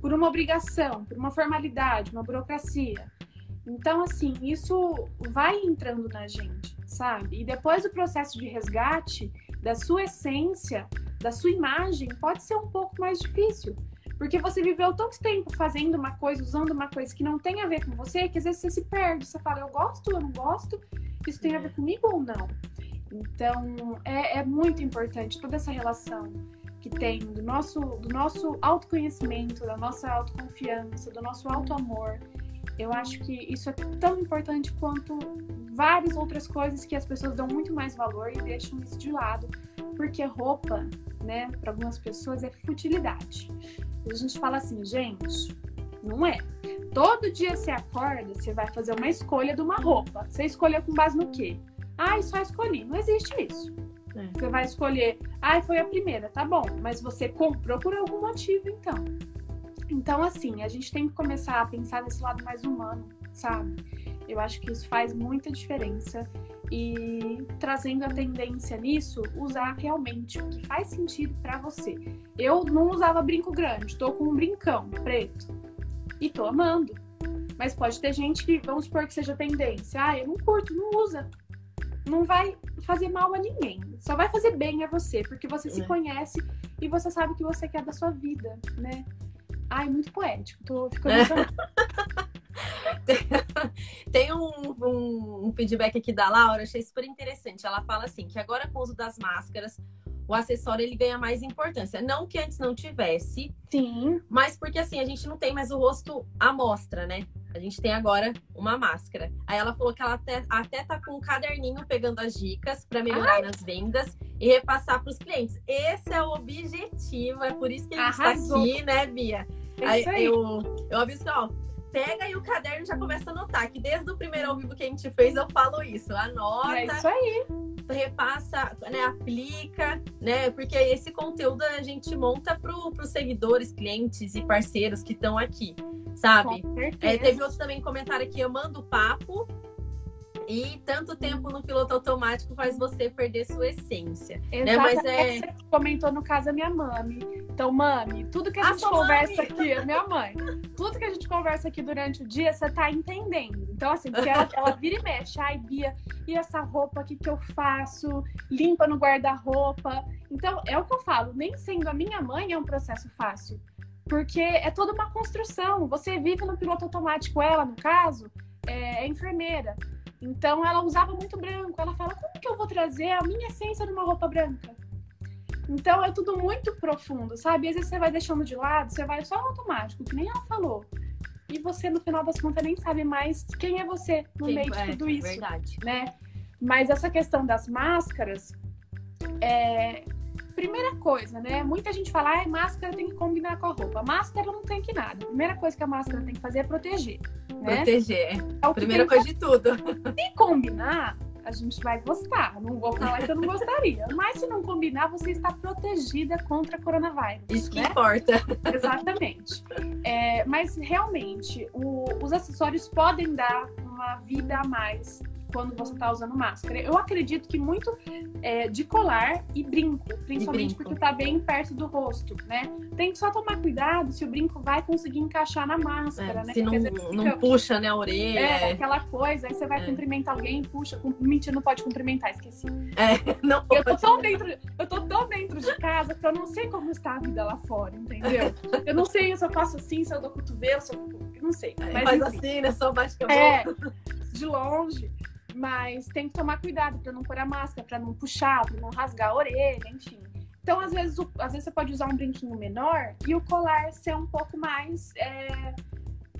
[SPEAKER 2] Por uma obrigação, por uma formalidade, uma burocracia. Então, assim, isso vai entrando na gente, sabe? E depois o processo de resgate da sua essência, da sua imagem, pode ser um pouco mais difícil. Porque você viveu tanto tempo fazendo uma coisa, usando uma coisa que não tem a ver com você, que às vezes você se perde. Você fala, eu gosto, eu não gosto, isso tem a ver comigo ou não? Então, é, é muito importante toda essa relação que tem do nosso, do nosso autoconhecimento, da nossa autoconfiança, do nosso auto-amor eu acho que isso é tão importante quanto várias outras coisas que as pessoas dão muito mais valor e deixam isso de lado, porque roupa, né, para algumas pessoas é futilidade. A gente fala assim, gente, não é. Todo dia você acorda, você vai fazer uma escolha de uma roupa. Você escolheu com base no quê? Ah, só escolhi. Não existe isso. É. Você vai escolher, ah, foi a primeira, tá bom, mas você comprou por algum motivo, então. Então, assim, a gente tem que começar a pensar nesse lado mais humano, sabe? Eu acho que isso faz muita diferença. E trazendo a tendência nisso, usar realmente o que faz sentido para você. Eu não usava brinco grande, tô com um brincão preto e tô amando. Mas pode ter gente que, vamos supor que seja tendência. Ah, eu não curto, não usa. Não vai fazer mal a ninguém. Só vai fazer bem a você, porque você é. se conhece e você sabe o que você quer da sua vida, né? Ai, muito poético. Tô ficando. <laughs> <laughs>
[SPEAKER 1] Tem um, um, um, feedback aqui da Laura, achei super interessante. Ela fala assim que agora com o uso das máscaras, o acessório ele ganha mais importância. Não que antes não tivesse.
[SPEAKER 2] Sim.
[SPEAKER 1] Mas porque assim, a gente não tem mais o rosto à mostra, né? A gente tem agora uma máscara. Aí ela falou que ela até, até tá com um caderninho pegando as dicas para melhorar Ai. nas vendas e repassar para os clientes. Esse é o objetivo, é por isso que a gente Arrasou. tá aqui, né, Bia?
[SPEAKER 2] É aí, aí.
[SPEAKER 1] Eu, eu aviso, ó, pega aí o caderno e já começa a anotar. Que desde o primeiro ao vivo que a gente fez, eu falo isso. Anota.
[SPEAKER 2] É isso aí.
[SPEAKER 1] repassa, né, aplica, né? Porque esse conteúdo a gente monta para os seguidores, clientes e parceiros que estão aqui, sabe? É, teve outro também comentário aqui, eu mando papo, e tanto tempo no piloto automático faz você perder sua essência.
[SPEAKER 2] Exatamente. Né? Mas é... Você comentou no caso da minha mãe. Então, mãe, tudo que a, a gente conversa mãe. aqui, minha mãe, tudo que a gente conversa aqui durante o dia, você tá entendendo. Então, assim, porque ela, ela vira e mexe. Ai, Bia, e essa roupa aqui que eu faço? Limpa no guarda-roupa. Então, é o que eu falo. Nem sendo a minha mãe é um processo fácil. Porque é toda uma construção. Você vive no piloto automático. Ela, no caso, é, é enfermeira. Então ela usava muito branco. Ela fala: como que eu vou trazer a minha essência numa roupa branca? Então é tudo muito profundo, sabe? Às vezes você vai deixando de lado, você vai só automático, que nem ela falou. E você, no final das contas, nem sabe mais quem é você no quem, meio de é, tudo isso. Verdade. Né? Mas essa questão das máscaras, é... primeira coisa, né? Muita gente fala, ah, máscara tem que combinar com a roupa. Máscara não tem que nada. A primeira coisa que a máscara tem que fazer é proteger.
[SPEAKER 1] Né? Proteger. É Primeira coisa de tudo. <laughs>
[SPEAKER 2] Se combinar, a gente vai gostar. Não vou falar que eu não gostaria. Mas se não combinar, você está protegida contra coronavírus.
[SPEAKER 1] Isso que né? importa.
[SPEAKER 2] Exatamente. É, mas realmente, o, os acessórios podem dar uma vida a mais quando você está usando máscara. Eu acredito que muito é, de colar e brinco, principalmente brinco. porque está bem perto do rosto, né? Tem que só tomar cuidado se o brinco vai conseguir encaixar na máscara,
[SPEAKER 1] é,
[SPEAKER 2] né?
[SPEAKER 1] Se não, fica... não puxa, né, a orelha.
[SPEAKER 2] É, aquela coisa, aí você vai é. cumprimentar alguém, puxa, mentira, não pode cumprimentar, esqueci.
[SPEAKER 1] É, <laughs> não
[SPEAKER 2] eu tô tão dentro, eu tô tão dentro de casa que eu não sei como está a vida lá fora, entendeu? Eu não sei se eu faço assim, se eu dou cotovelo, se eu... não sei.
[SPEAKER 1] É, mas, Faz enfim. assim, né? Só baixa que eu
[SPEAKER 2] É, de longe. Mas tem que tomar cuidado para não pôr a máscara, para não puxar, para não rasgar a orelha, enfim. Então, às vezes, o, às vezes você pode usar um brinquinho menor e o colar ser um pouco mais. É,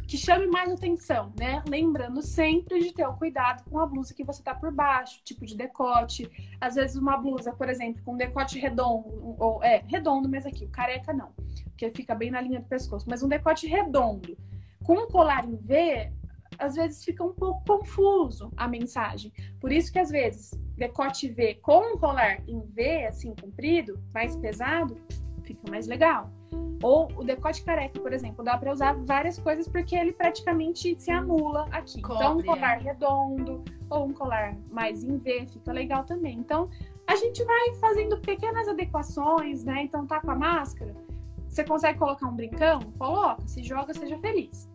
[SPEAKER 2] que chame mais atenção, né? Lembrando sempre de ter o cuidado com a blusa que você tá por baixo, tipo de decote. Às vezes, uma blusa, por exemplo, com decote redondo, ou é, redondo, mas aqui, o careca não, porque fica bem na linha do pescoço, mas um decote redondo. Com um colar em V, às vezes fica um pouco confuso a mensagem. Por isso que às vezes decote V com um colar em V, assim, comprido, mais pesado, fica mais legal. Ou o decote careca, por exemplo, dá para usar várias coisas porque ele praticamente se anula aqui. Cobre, então, um colar é. redondo ou um colar mais em V fica legal também. Então, a gente vai fazendo pequenas adequações, né? Então, tá com a máscara, você consegue colocar um brincão? Coloca, se joga, seja feliz.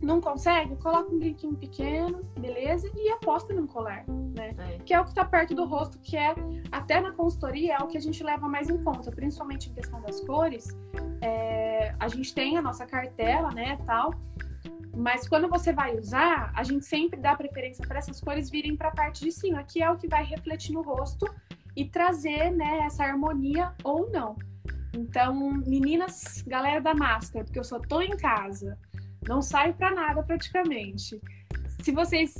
[SPEAKER 2] Não consegue? Coloca um brinquinho pequeno, beleza? E aposta num colar, né? É. Que é o que tá perto do rosto, que é, até na consultoria, é o que a gente leva mais em conta, principalmente em questão das cores. É, a gente tem a nossa cartela, né, tal. Mas quando você vai usar, a gente sempre dá preferência para essas cores virem para a parte de cima, que é o que vai refletir no rosto e trazer, né, essa harmonia ou não. Então, meninas, galera da máscara, porque eu só tô em casa, não saio para nada praticamente. Se vocês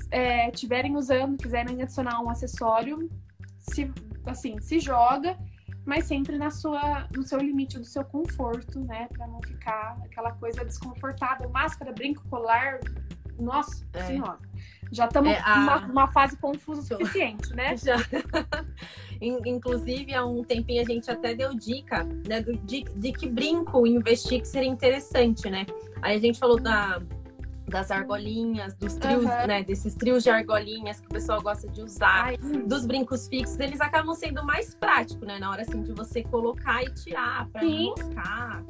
[SPEAKER 2] estiverem é, usando, quiserem adicionar um acessório, se, assim, se joga, mas sempre na sua, no seu limite do seu conforto, né? Para não ficar aquela coisa desconfortável. Máscara, brinco, colar, nossa é. senhora. Já estamos é, a... numa fase confusa o suficiente, né? <laughs> Já.
[SPEAKER 1] Inclusive, há um tempinho a gente até deu dica né, de, de que brinco investir que seria interessante, né? Aí a gente falou da, das argolinhas, dos trios, uhum. né? Desses trios de argolinhas que o pessoal gosta de usar, Ai. dos brincos fixos, eles acabam sendo mais práticos, né? Na hora assim de você colocar e tirar para enroscar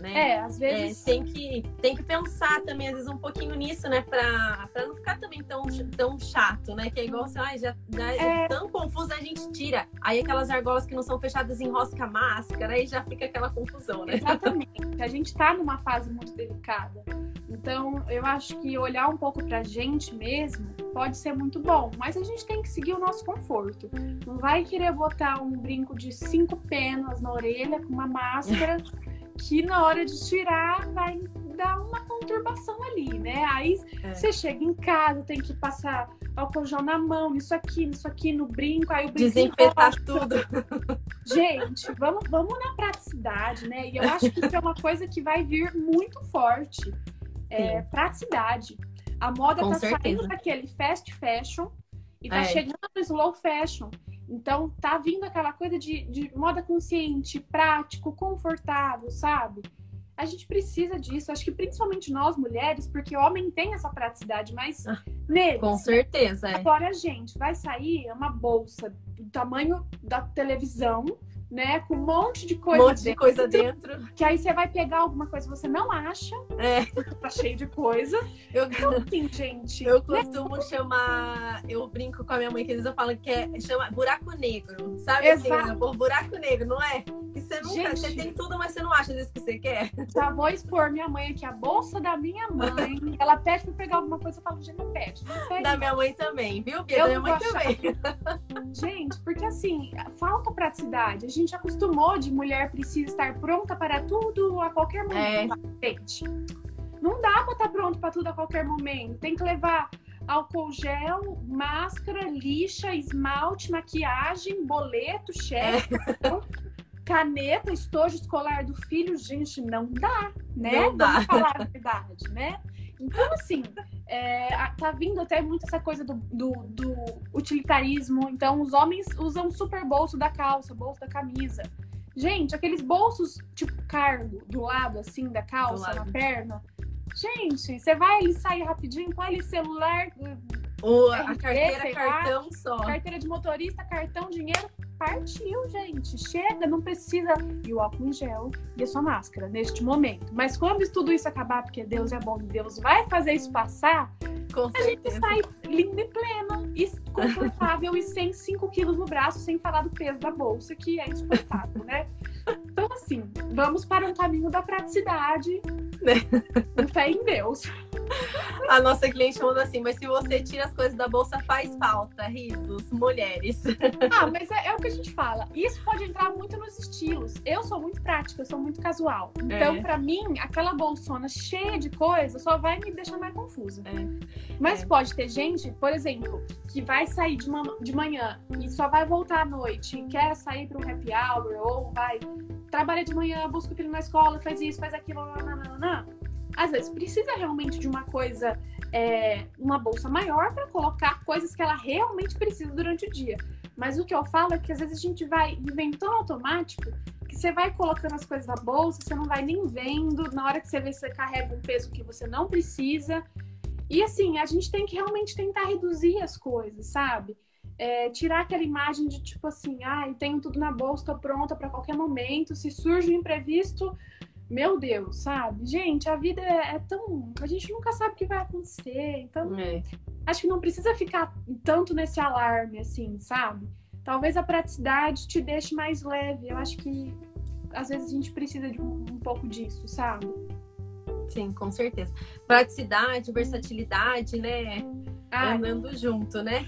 [SPEAKER 1] né?
[SPEAKER 2] É, às vezes.
[SPEAKER 1] É, tem, que, tem que pensar também, às vezes, um pouquinho nisso, né? Pra, pra não ficar também tão, tão chato, né? Que é igual assim, ah, já, já é... é tão confuso, a gente tira. Aí aquelas argolas que não são fechadas enrosca a máscara, aí já fica aquela confusão, né?
[SPEAKER 2] Exatamente. A gente tá numa fase muito delicada. Então, eu acho que olhar um pouco pra gente mesmo pode ser muito bom, mas a gente tem que seguir o nosso conforto. Não vai querer botar um brinco de cinco penas na orelha com uma máscara <laughs> que na hora de tirar vai dar uma conturbação ali, né? Aí é. você chega em casa, tem que passar álcool gel na mão, isso aqui, isso aqui, no brinco, aí o brinco.
[SPEAKER 1] Desinfetar tudo. <laughs>
[SPEAKER 2] Gente, vamos, vamos na praticidade, né? E eu acho que isso é uma coisa que vai vir muito forte. É, praticidade. A moda Com tá certeza. saindo daquele fast fashion e tá é. chegando no slow fashion. Então, tá vindo aquela coisa de, de moda consciente, prático, confortável, sabe? A gente precisa disso. Acho que principalmente nós mulheres, porque homem tem essa praticidade, mas ah, neles.
[SPEAKER 1] Com certeza. É.
[SPEAKER 2] Agora a gente vai sair uma bolsa do tamanho da televisão né? Com um monte de coisa
[SPEAKER 1] um monte dentro, de coisa dentro.
[SPEAKER 2] Que aí você vai pegar alguma coisa que você não acha.
[SPEAKER 1] É.
[SPEAKER 2] Tá cheio de coisa.
[SPEAKER 1] Eu, então, assim, gente. Eu costumo né? chamar. Eu brinco com a minha mãe que às vezes eu falo que é chama buraco negro. Sabe assim, Exato. assim? Por buraco negro, não é? Que você nunca. Gente, você tem tudo, mas você não acha disso que você quer.
[SPEAKER 2] Já vou expor minha mãe aqui, a bolsa da minha mãe. ela pede pra pegar alguma coisa, eu falo, gente, não pede. Não pede
[SPEAKER 1] da minha mãe também, viu? Porque da minha mãe também.
[SPEAKER 2] Gente, porque assim, falta praticidade. A gente gente acostumou de mulher precisa estar pronta para tudo a qualquer momento. É. Não dá para estar pronto para tudo a qualquer momento. Tem que levar álcool gel, máscara, lixa, esmalte, maquiagem, boleto, cheque, é. caneta, estojo escolar do filho. Gente, não dá, né?
[SPEAKER 1] Não dá.
[SPEAKER 2] Vamos falar a verdade, né? Então, assim, é, tá vindo até muito essa coisa do, do, do, utilitarismo. Então, os homens usam super bolso da calça, bolso da camisa. Gente, aqueles bolsos tipo cargo do lado, assim, da calça, na perna. Gente, você vai ali sair rapidinho, põe ali celular.
[SPEAKER 1] Ou a carteira, cartão só.
[SPEAKER 2] Carteira de motorista, cartão, dinheiro partiu, gente. Chega, não precisa. E o álcool em gel e a sua máscara neste momento. Mas quando tudo isso acabar, porque Deus é bom e Deus vai fazer isso passar,
[SPEAKER 1] Com a
[SPEAKER 2] certeza. gente sai linda e plena, e confortável e sem 5 quilos no braço, sem falar do peso da bolsa, que é insuportável, né? Então, assim, vamos para um caminho da praticidade, né? fé em Deus.
[SPEAKER 1] A nossa cliente falou assim, mas se você tira as coisas da bolsa, faz falta, risos, mulheres. <laughs>
[SPEAKER 2] Ah, mas é, é, o que a gente fala. Isso pode entrar muito nos estilos. Eu sou muito prática, eu sou muito casual. Então, é. para mim, aquela bolsona cheia de coisa só vai me deixar mais confusa. É. Mas é. pode ter gente, por exemplo, que vai sair de, uma, de manhã e só vai voltar à noite e quer sair para um happy hour ou vai trabalha de manhã, busca o filho na escola, faz isso, faz aquilo, nananana às vezes precisa realmente de uma coisa, é, uma bolsa maior para colocar coisas que ela realmente precisa durante o dia. Mas o que eu falo é que às vezes a gente vai tão automático que você vai colocando as coisas na bolsa, você não vai nem vendo, na hora que você vê, você carrega um peso que você não precisa. E assim, a gente tem que realmente tentar reduzir as coisas, sabe? É, tirar aquela imagem de tipo assim, ah, tenho tudo na bolsa, tô pronta para qualquer momento. Se surge um imprevisto, meu Deus, sabe? Gente, a vida é, é, tão. A gente nunca sabe o que vai acontecer. Então, é. acho que não precisa ficar tanto nesse alarme, assim, sabe? Talvez a praticidade te deixe mais leve. Eu acho que às vezes a gente precisa de um, um pouco disso, sabe?
[SPEAKER 1] Sim, com certeza. Praticidade, versatilidade, né? Ai, Andando junto, né?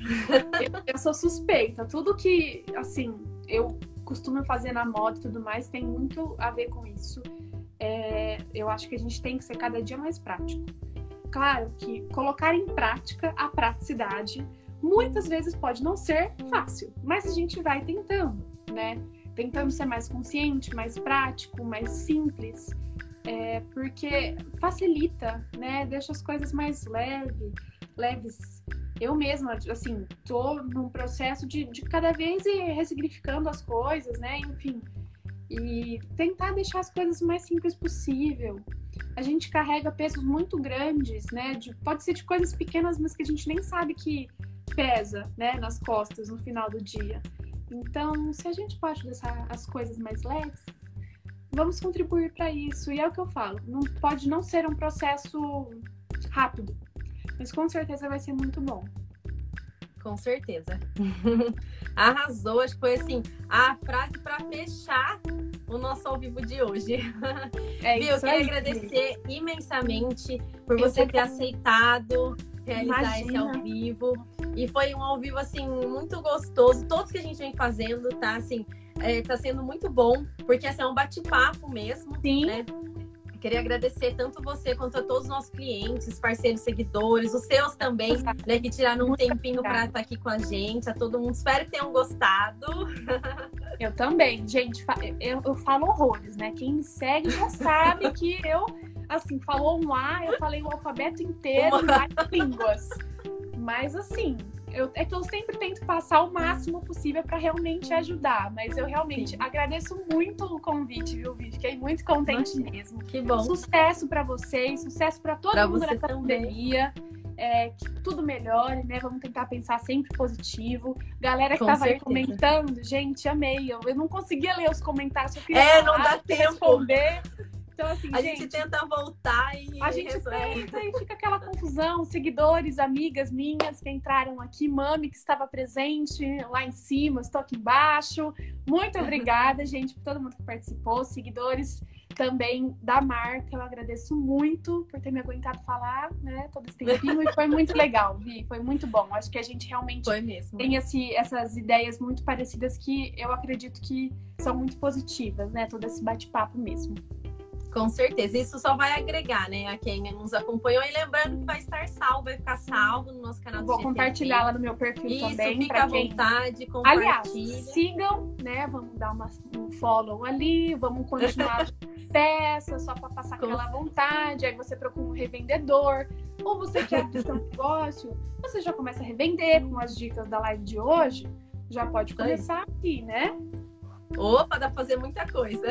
[SPEAKER 2] eu, eu sou suspeita. Tudo que, assim, eu costumo fazer na moda e tudo mais tem muito a ver com isso é, eu acho que a gente tem que ser cada dia mais prático. Claro que colocar em prática a praticidade muitas vezes pode não ser fácil, mas a gente vai tentando, né? Tentando ser mais consciente, mais prático, mais simples, é, porque facilita, né? Deixa as coisas mais leve, leves. Eu mesma, assim, tô num processo de, de cada vez ir ressignificando as coisas, né? Enfim, e tentar deixar as coisas o mais simples possível. A gente carrega pesos muito grandes, né? De, pode ser de coisas pequenas, mas que a gente nem sabe que pesa, né? Nas costas no final do dia. Então, se a gente pode deixar as coisas mais leves, vamos contribuir para isso. E é o que eu falo. Não pode não ser um processo rápido, mas com certeza vai ser muito bom.
[SPEAKER 1] Com certeza. <laughs> Arrasou, acho que foi assim a frase para fechar o nosso ao vivo de hoje. É Viu, eu queria aí. agradecer imensamente por você ter aceitado realizar Imagina. esse ao vivo. E foi um ao vivo, assim, muito gostoso. Todos que a gente vem fazendo, tá? Assim, é, tá sendo muito bom, porque assim, é um bate-papo mesmo.
[SPEAKER 2] Sim.
[SPEAKER 1] Né? Queria agradecer tanto você quanto a todos os nossos clientes, parceiros, seguidores, os seus também, né, que tiraram um tempinho para estar aqui com a gente, a todo mundo. Espero que tenham gostado.
[SPEAKER 2] Eu também, gente, eu, eu falo horrores, né? Quem me segue já sabe que eu, assim, falou um A, eu falei o alfabeto inteiro, em várias línguas. Mas assim, eu, é que eu sempre tento passar o máximo possível para realmente ajudar, mas eu realmente Sim. agradeço muito o convite, viu, Vi? Fiquei muito contente mesmo.
[SPEAKER 1] Que bom.
[SPEAKER 2] Sucesso para vocês, sucesso para todo pra mundo nessa pandemia. É, que tudo melhore, né? Vamos tentar pensar sempre positivo. Galera que Com tava aí comentando, gente, amei. Eu, eu não conseguia ler os comentários, eu queria
[SPEAKER 1] é, não dá tempo.
[SPEAKER 2] responder. Então, assim,
[SPEAKER 1] a
[SPEAKER 2] gente,
[SPEAKER 1] gente tenta voltar e.
[SPEAKER 2] A gente resolve. tenta e fica aquela confusão. Seguidores, amigas minhas que entraram aqui, Mami, que estava presente lá em cima, estou aqui embaixo. Muito <laughs> obrigada, gente, por todo mundo que participou. Seguidores também da marca, eu agradeço muito por ter me aguentado falar, né, todo esse tempinho, e foi muito legal, Vi, foi muito bom. Acho que a gente realmente tem esse, essas ideias muito parecidas que eu acredito que são muito positivas, né, todo esse bate-papo mesmo.
[SPEAKER 1] Com certeza, isso só vai agregar, né, a quem nos acompanhou. E lembrando que vai estar salvo, vai ficar salvo no nosso canal
[SPEAKER 2] Vou compartilhar lá no meu perfil
[SPEAKER 1] isso,
[SPEAKER 2] também.
[SPEAKER 1] Fica à
[SPEAKER 2] quem...
[SPEAKER 1] vontade, compartilha. Aliás,
[SPEAKER 2] sigam, né? Vamos dar uma, um follow ali, vamos continuar <laughs> peças só para passar Com... aquela vontade. Aí você procura um revendedor. Ou você quer abrir seu <laughs> negócio, você já começa a revender com as dicas da live de hoje. Já pode começar aqui, né?
[SPEAKER 1] Opa, dá pra fazer muita coisa.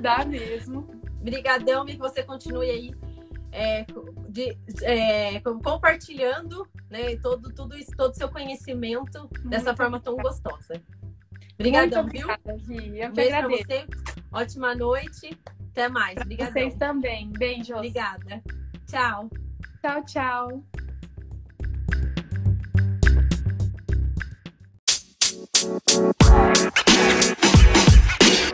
[SPEAKER 2] Dá <laughs> mesmo.
[SPEAKER 1] Brigadão e que você continue aí é, de, é, compartilhando né, todo, tudo isso, todo o seu conhecimento Muito dessa forma tão gostosa. Obrigadão, viu?
[SPEAKER 2] Vi. Eu
[SPEAKER 1] Beijo pra você. Ótima noite. Até mais. Obrigadão.
[SPEAKER 2] Vocês também. Beijos.
[SPEAKER 1] Obrigada. Tchau.
[SPEAKER 2] Tchau, tchau.